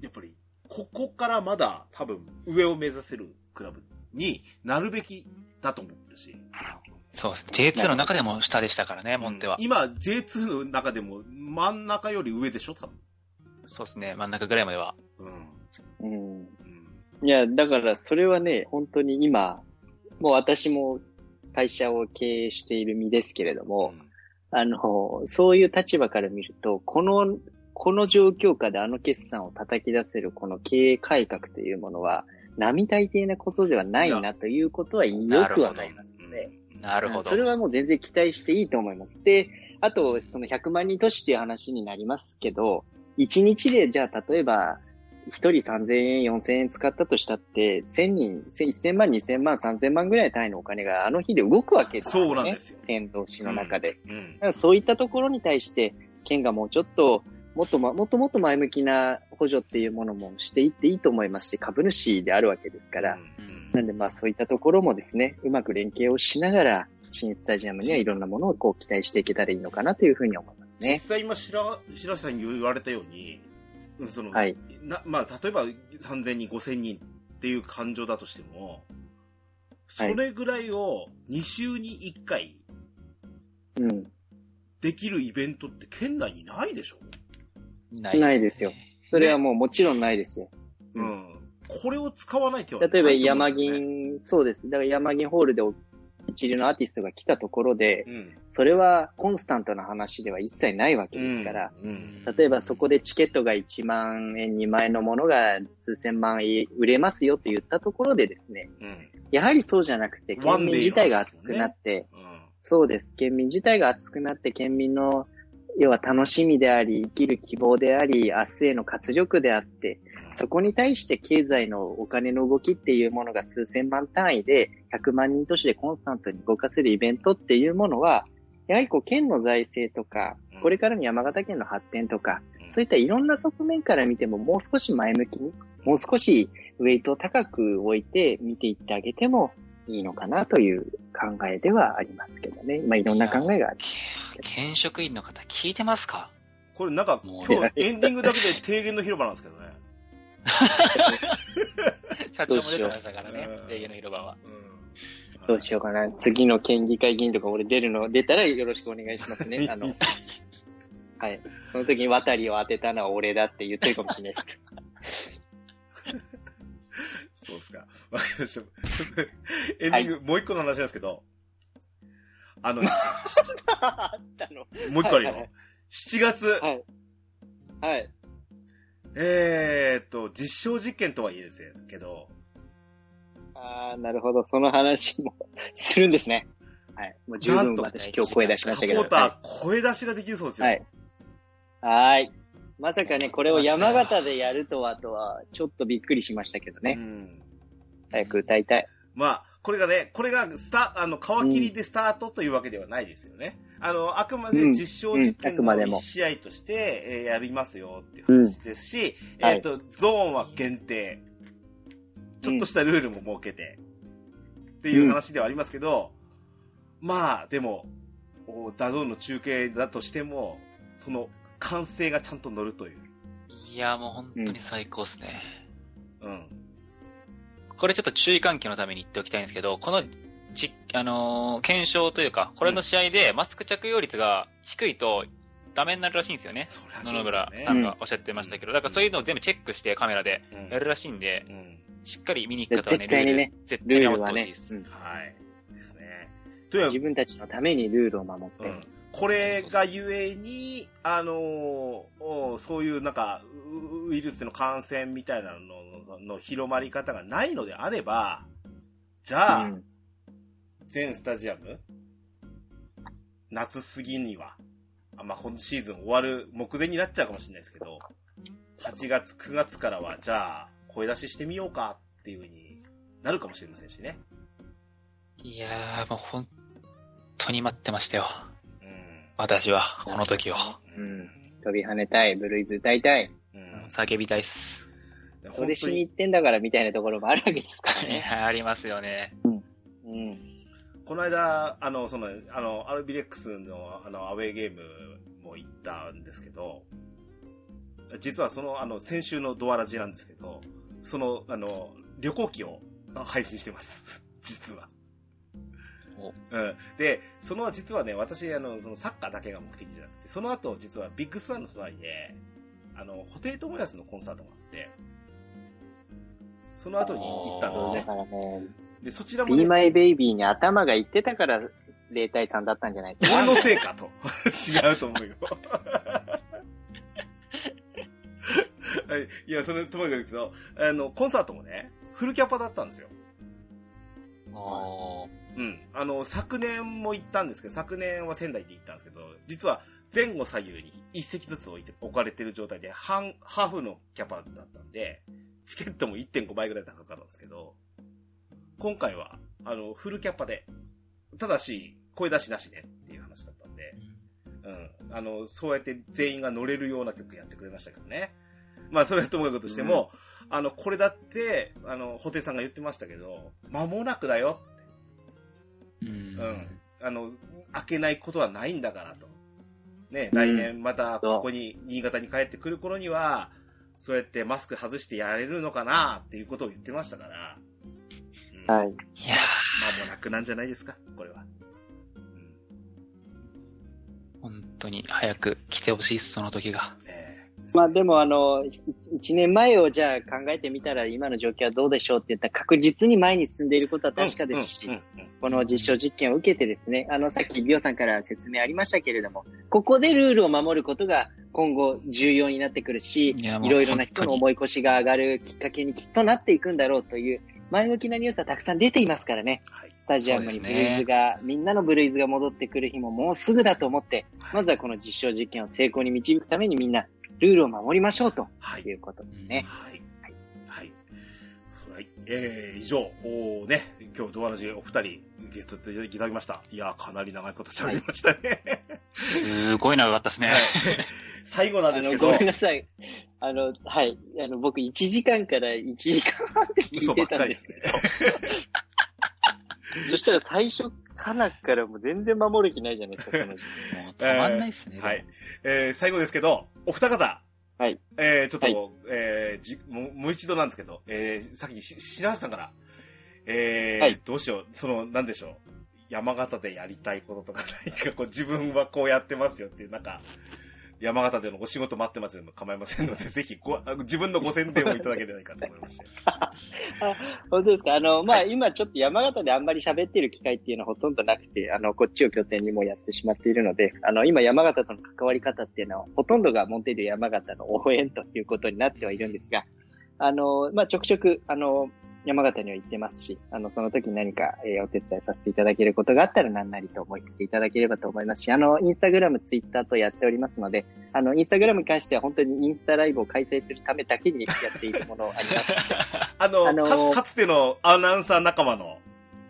やっぱり、ここからまだ多分上を目指せるクラブになるべきだと思ってるし。そうです。J2 の中でも下でしたからね、モンテはうん。今 J2 の中でも真ん中より上でしょ？多分。そうですね。真ん中ぐらいまでは。うん。うん。うん。いや、だからそれはね、本当に今、もう私も会社を経営している身ですけれども、あの、そういう立場から見ると、この、この状況下であの決算を叩き出せるこの経営改革というものは、並大抵なことではないなということはよくわかりますので、なるほど。それはもう全然期待していいと思います。で、あと、その100万人都市っていう話になりますけど、1日でじゃあ例えば、1人3000円、4000円使ったとしたって、1000人、1000万、2000万、3000万ぐらい単位のお金があの日で動くわけですよね。そうなんですよ。天童市の中で。うんだ。からそういったところに対して、県がもうちょっと、もっとま、もっともっと前向きな補助っていうものもしていっていいと思いますし、株主であるわけですから、うん。なんでまあそういったところもですね、うまく連携をしながら、新スタジアムにはいろんなものをこう期待していけたらいいのかなというふうに思います実ね。際今、白、白石さんに言われたように、うんその、はい。な、まあ、例えば3000人、5000人っていう感情だとしても、それぐらいを2週に1回うん。できるイベントって県内にないでしょ？ないっねないですよ。それはもうもちろんないですよ。ううん。これを使わない手はない例えば山。銀、そうです。だから山銀ホールで一流のアーティストが来たところで、うん。それはコンスタントな話では一切ないわけですから、うん。例えばそこでチケットが1万円、2万円のものが数千万円売れますよって言ったところでですね、うん。やはりそうじゃなくて、県民自体が熱くなって、うん。そうです。県民自体が熱くなって、県民の、要は楽しみであり、生きる希望であり、明日への活力であって、そこに対して経済のお金の動きっていうものが数千万単位で、100万人都市でコンスタントに動かせるイベントっていうものは、やはりこう、県の財政とかうん、これからの山形県の発展とか、うん。そういったいろんな側面から見ても、もう少し前向きに、もう少しウェイトを高く置いて見ていってあげてもいいのかなという考えではありますけどね。まあ、いろんな考えがある。け県職員の方聞いてますか？これなんか、もう今日エンディングだけで提言の広場なんですけどね。社長も出てましたからねどうしよ、う制限の広場は。うん。どうしようかな。次の県議会議員とか俺出るの、出たらよろしくお願いしますね。あの、はい。その時に渡りを当てたのは俺だって言ってるかもしれないですけど。そうっすか。わかりました。エンディング、もう一個の話なんですけど、あの、しあったの。もう一個あるよはいはい。7月、はい。はい。えーっと、実証実験とはいえですけど、ああ、なるほど。その話も するんですね。はい。もう十分私今日声出しましたけど。サポーター、声出しができるそうですよ。はい。はい。はい。まさかね、これを山形でやるとはとは、ちょっとびっくりしましたけどうね。ん。早く歌いたい。まあ、これがね、これがスタ、あの、皮切りでスタートというわけではないですよね。あの、あくまで実証実験のうんうんあくまでも1試合として、えーやりますよっていう話ですし、えっ、と、ゾーンは限定。ちょっとしたルールも設けて、っていう話ではありますけど、まあ、でも、お DAZN の中継だとしても、その、完成がちゃんと乗るという。いや、もう本当に最高ですね。うん。これちょっと注意喚起のために言っておきたいんですけど、このじ、あのー検証というか、これの試合でマスク着用率が低いとダメになるらしいんですよね。野々村さんがおっしゃってましたけど、だからそういうのを全部チェックしてカメラでうんやるらしいんで、うんしっかり見に行く方はね、絶対にねルール絶対に守ってほしいです。ルールはい。ですね。と自分たちのためにルールを守って。うんこれがゆえに、あのーおそういうなんか、ウウイルスの感染みたいなのの広まり方がないのであれば、じゃあ、うん全スタジアム、夏過ぎには、あまあ、今シーズン終わる目前になっちゃうかもしれないですけど、8月、9月からは、じゃあ、声出ししてみようかっていう風になるかもしれませんしね。いやー、もう本当に待ってましたよ。うん。私は、この時を。うん飛び跳ねたい、ブルーズ歌いたい。うん。叫びたいっす。それしに行ってんだからみたいなところもあるわけですからいね。や ありますよね。うん。この間、あの、その、あの、アルビレックスの、あの、アウェーゲームも行ったんですけど、実はその、あの、先週のドアラジなんですけど、その、あの、旅行記をあ配信してます。実は。おうん。で、その、実はね、私、あの、そのサッカーだけが目的じゃなくて、その後、実はビッグスワンの隣で、あの、布袋寅泰のコンサートがあって、その後に行ったんですだね。からね、で、そちらもね Be、My Baby に頭がいってたから0対3だったんじゃないですか？俺のせいかと。違うと思うよ。はいいや、それともかくですけど、あの、コンサートもね、フルキャパだったんですよ。おーうん。あの、昨年も行ったんですけど、昨年は仙台で行ったんですけど、実は前後左右に一席ずつ置いて、置かれてる状態で、半、ハーフのキャパだったんで、チケットも1.5倍ぐらい高かったんですけど、今回は、あの、フルキャパで、ただし、声出しなしでっていう話だったんで、うん。あの、そうやって全員が乗れるような曲やってくれましたけどね。まあ、それはともかくとしても、あの、これだって、あの、ホテさんが言ってましたけど、間もなくだよって。うん。うん。あの、開けないことはないんだからと。ね、来年またここに、新潟に帰ってくる頃には、そうやってマスク外してやれるのかなっていうことを言ってましたから。うん、はい。いや間もなくなんじゃないですか、これは。うんー、本当に早く来てほしいっす、その時が。ええまあでもあの、1年前をじゃあ考えてみたら今の状況はどうでしょうって言ったら確実に前に進んでいることは確かですし、うんうんうん。この実証実験を受けてですね、あの、さっきビオさんから説明ありましたけれども、ここでルールを守ることが今後重要になってくるし、いろいろな人の思い越しが上がるきっかけにきっとなっていくんだろうという前向きなニュースはたくさん出ていますからね。はい。スタジアムにブルーズが、みんなのブルーズが戻ってくる日ももうすぐだと思って、まずはこの実証実験を成功に導くためにみんなルールを守りましょうとはい。いうことですね。はい。はい。はい。えー、以上、おーね、今日ドアラジお二人ゲストでいただきました。いやー、かなり長いこと喋りましたね。すごい長かったですね。最後なんあの、ごですけど、めんなさい。あの、はい。あの、僕1時間から1時間半って聞いてたんですすけどね。そしたら最初からからもう全然守る気ないじゃないですか、その時も。う止まんないっすね。はい。えー、最後ですけど、お二方、はい。えー、ちょっと、はい。えー、じ、もう、もう一度なんですけど、えー、さっきし、白橋さんから、えー、はい。どうしよう、その、なんでしょう、山形でやりたいこととか、何かこう、自分はこうやってますよっていう、なんか、山形でのお仕事待ってますよ。も構いませんので、ぜひご、あ自分のご宣伝をいただければいいかと思いまして。本当ですか？あの、まあ、今ちょっと山形であんまり喋ってる機会っていうのはほとんどなくて、あの、こっちを拠点にもやってしまっているので、あの、今山形との関わり方っていうのは、ほとんどがモンテディ山形の応援ということになってはいるんですが、あの、まあ、ちょくちょく、あの、山形には行ってますし、あの、その時に何か、えーお手伝いさせていただけることがあったら何なりと思い来ていただければと思いますし、あの、インスタグラム、ツイッターとやっておりますので、あの、インスタグラムに関しては本当にインスタライブを開催するためだけにやっているものあります あの、あのーか、かつてのアナウンサー仲間の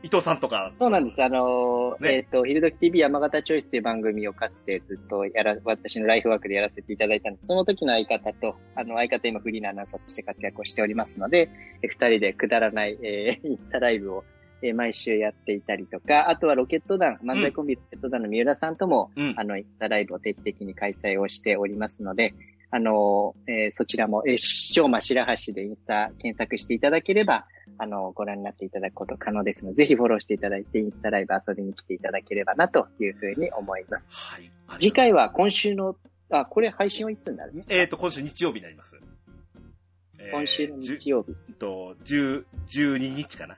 伊藤さんとか。そうなんです。あのーねえっ、と、ヒルドキ TV 山形チョイスという番組をかつてずっとやら、私のライフワークでやらせていただいたんです。その時の相方と、あの、相方今フリーなアナウンサーとして活躍をしておりますので、え二人でくだらない、えー インスタライブを、えー毎週やっていたりとか、あとはロケット団、漫才コンビロケット団の三浦さんとも、うん。あの、インスタライブを定期的に開催をしておりますので、あの、えーそちらも、えー、しょうま白橋でインスタ検索していただければ、あの、ご覧になっていただくこと可能ですので、ぜひフォローしていただいて、インスタライブ遊びに来ていただければな、というふうに思います。はい。次回は今週の、あ、これ配信はいつになるんですかえっ、と、今週日曜日になります。えー今週の日曜日、えっと、10、12日かな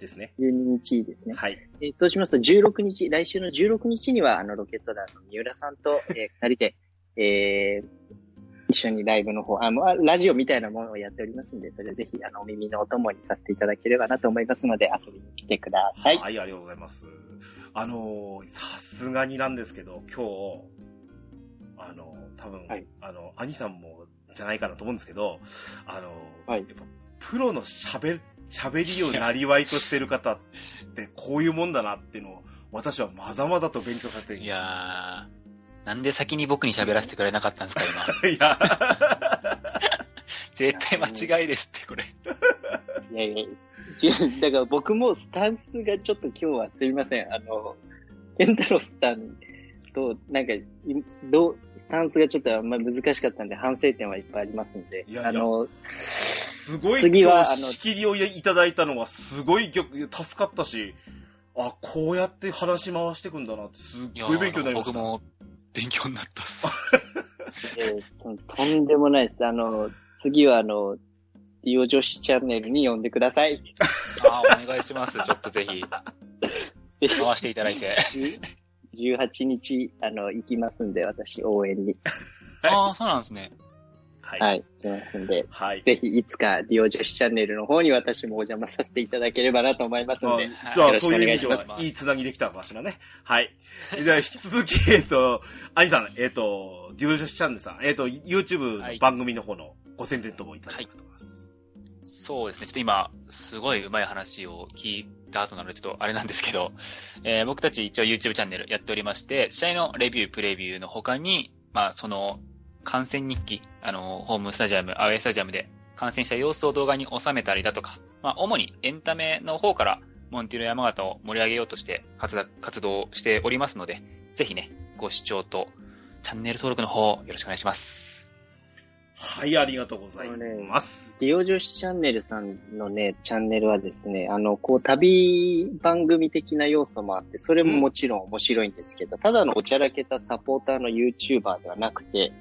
ですね。12日ですね。はい。えーそうしますと、16日、来週の16日には、あの、ロケット団の三浦さんと、えー二人で、えー一緒にライブの方、あの、あラジオみたいなものをやっておりますんで、それぜひ、あの、お耳のお供にさせていただければなと思いますので、遊びに来てください。はい、ありがとうございます。あのーさすがになんですけど、今日、あのー多分、はいあの、兄さんも、じゃないかなと思うんですけど、あのーはいやっぱ、プロの喋、喋りをなりわいとしてる方って、こういうもんだなっていうのを、私はまざまざと勉強させてるんですいやー、なんで先に僕に喋らせてくれなかったんですか、今。いや、絶対間違いですって、これ。いやいや、だから僕もスタンスがちょっと今日はすいません。あの、ケンタロスさんと、なんか、いどう、スタンスがちょっとあんまり難しかったんで、反省点はいっぱいありますんで。いやいやあの、すごい、次はあの仕切りをいただいたのは、すごいぎょ助かったし、あ、こうやって話し回していくんだなって、すっごい勉強になりました。僕も勉強になったっす。えーそのとんでもないです。あの、次はあの、ディオ女子チャンネルに呼んでください。あーお願いします。ちょっとぜひ、回していただいて。18日、あの、行きますんで、私、応援に。ああ、そうなんですね。はい。はい、ますんで、はい。ぜひ、いつか、ディオ女子チャンネルの方に私もお邪魔させていただければなと思いますので、あじゃあ、そういう意味で願いします。は、いいつなぎできたかしらね。はい。じゃあ、引き続き、えっと、アニさん、えっと、デュオジョシチャンネルさん、えっと、YouTube の番組の方のご宣伝ともいただければと思います。そうですね。ちょっと今、すごい上手い話を聞いた後なので、ちょっとあれなんですけど、えー僕たち一応 YouTube チャンネルやっておりまして、試合のレビュー、プレビューの他に、まあ、その、観戦日記、あの、ホームスタジアム、アウェイスタジアムで観戦した様子を動画に収めたりだとか、まあ、主にエンタメの方から、モンティロ山形を盛り上げようとして活動活動しておりますので、ぜひね、ご視聴と、チャンネル登録の方、よろしくお願いします。はい、ありがとうございます。ディオ女子チャンネルさんのね、チャンネルはですね、あの、こう、旅番組的な要素もあって、それももちろん面白いんですけど、ただのおちゃらけたサポーターの YouTuber ではなくて、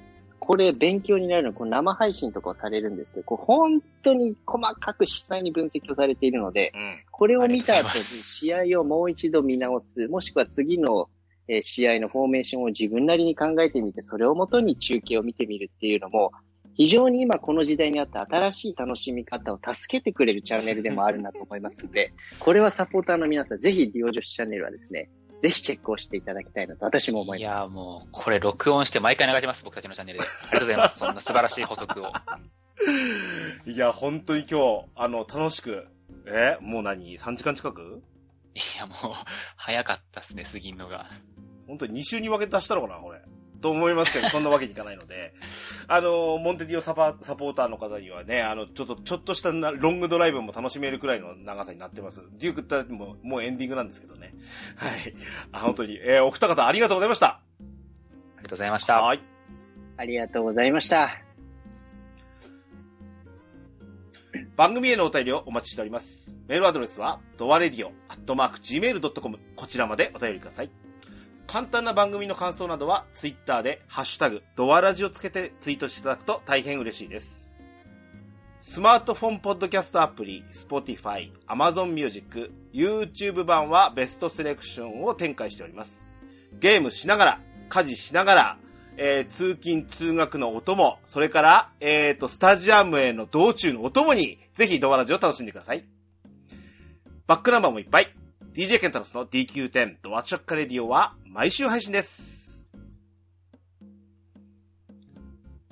これ勉強になるのは、生配信とかをされるんですけど、こう本当に細かく実際に分析をされているので、うん。これを見た後に試合をもう一度見直す、もしくは次のえー試合のフォーメーションを自分なりに考えてみて、それをもとに中継を見てみるっていうのも、非常に今この時代にあった新しい楽しみ方を助けてくれるチャンネルでもあるなと思いますので、これはサポーターの皆さん、ぜひディオ女子チャンネルはですね、ぜひチェックをしていただきたいなと私も思います。いやーもう、これ録音して毎回流します、僕たちのチャンネルで。ありがとうございます。そんな素晴らしい補足を。いや、本当に今日、あの、楽しく、えもう何 ?3 時間近く？いや、もう、早かったっすね、過ぎんのが。本当に2週に分けて出したのかなこれ。と思いますけど、そんなわけにいかないので。あの、モンテディオサパサポーターの方にはね、あの、ちょっと、ちょっとしたなロングドライブも楽しめるくらいの長さになってます。デュークってもう、もうエンディングなんですけどね。はい。あ、本当に、えーお二方ありがとうございました。ありがとうございました。はい。ありがとうございました。番組へのお便りをお待ちしております。メールアドレスは、ドアレディオ、アットマーク、gmail.com、こちらまでお便りください。簡単な番組の感想などは、ツイッターで、ハッシュタグ、ドアラジをつけてツイートしていただくと大変嬉しいです。スマートフォンポッドキャストアプリ、Spotify、Amazon Music、YouTube 版はベストセレクションを展開しております。ゲームしながら、家事しながら、えー通勤通学のお供、それから、えっ、と、スタジアムへの道中のお供に、ぜひドアラジを楽しんでください。バックナンバーもいっぱい。DJ ケンタロスの DQ10 ドアチャッカレディオは毎週配信です。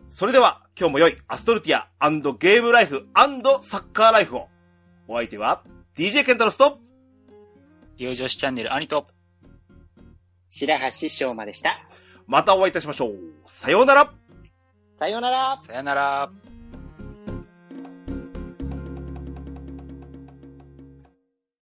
それでは、今日も良いアストルティアゲームライフサッカーライフを。お相手は、DJ ケンタロスと、ディオ女子チャンネル、兄と、白橋翔馬でした。またお会いいたしましょう。さようならさようなら。さよなら。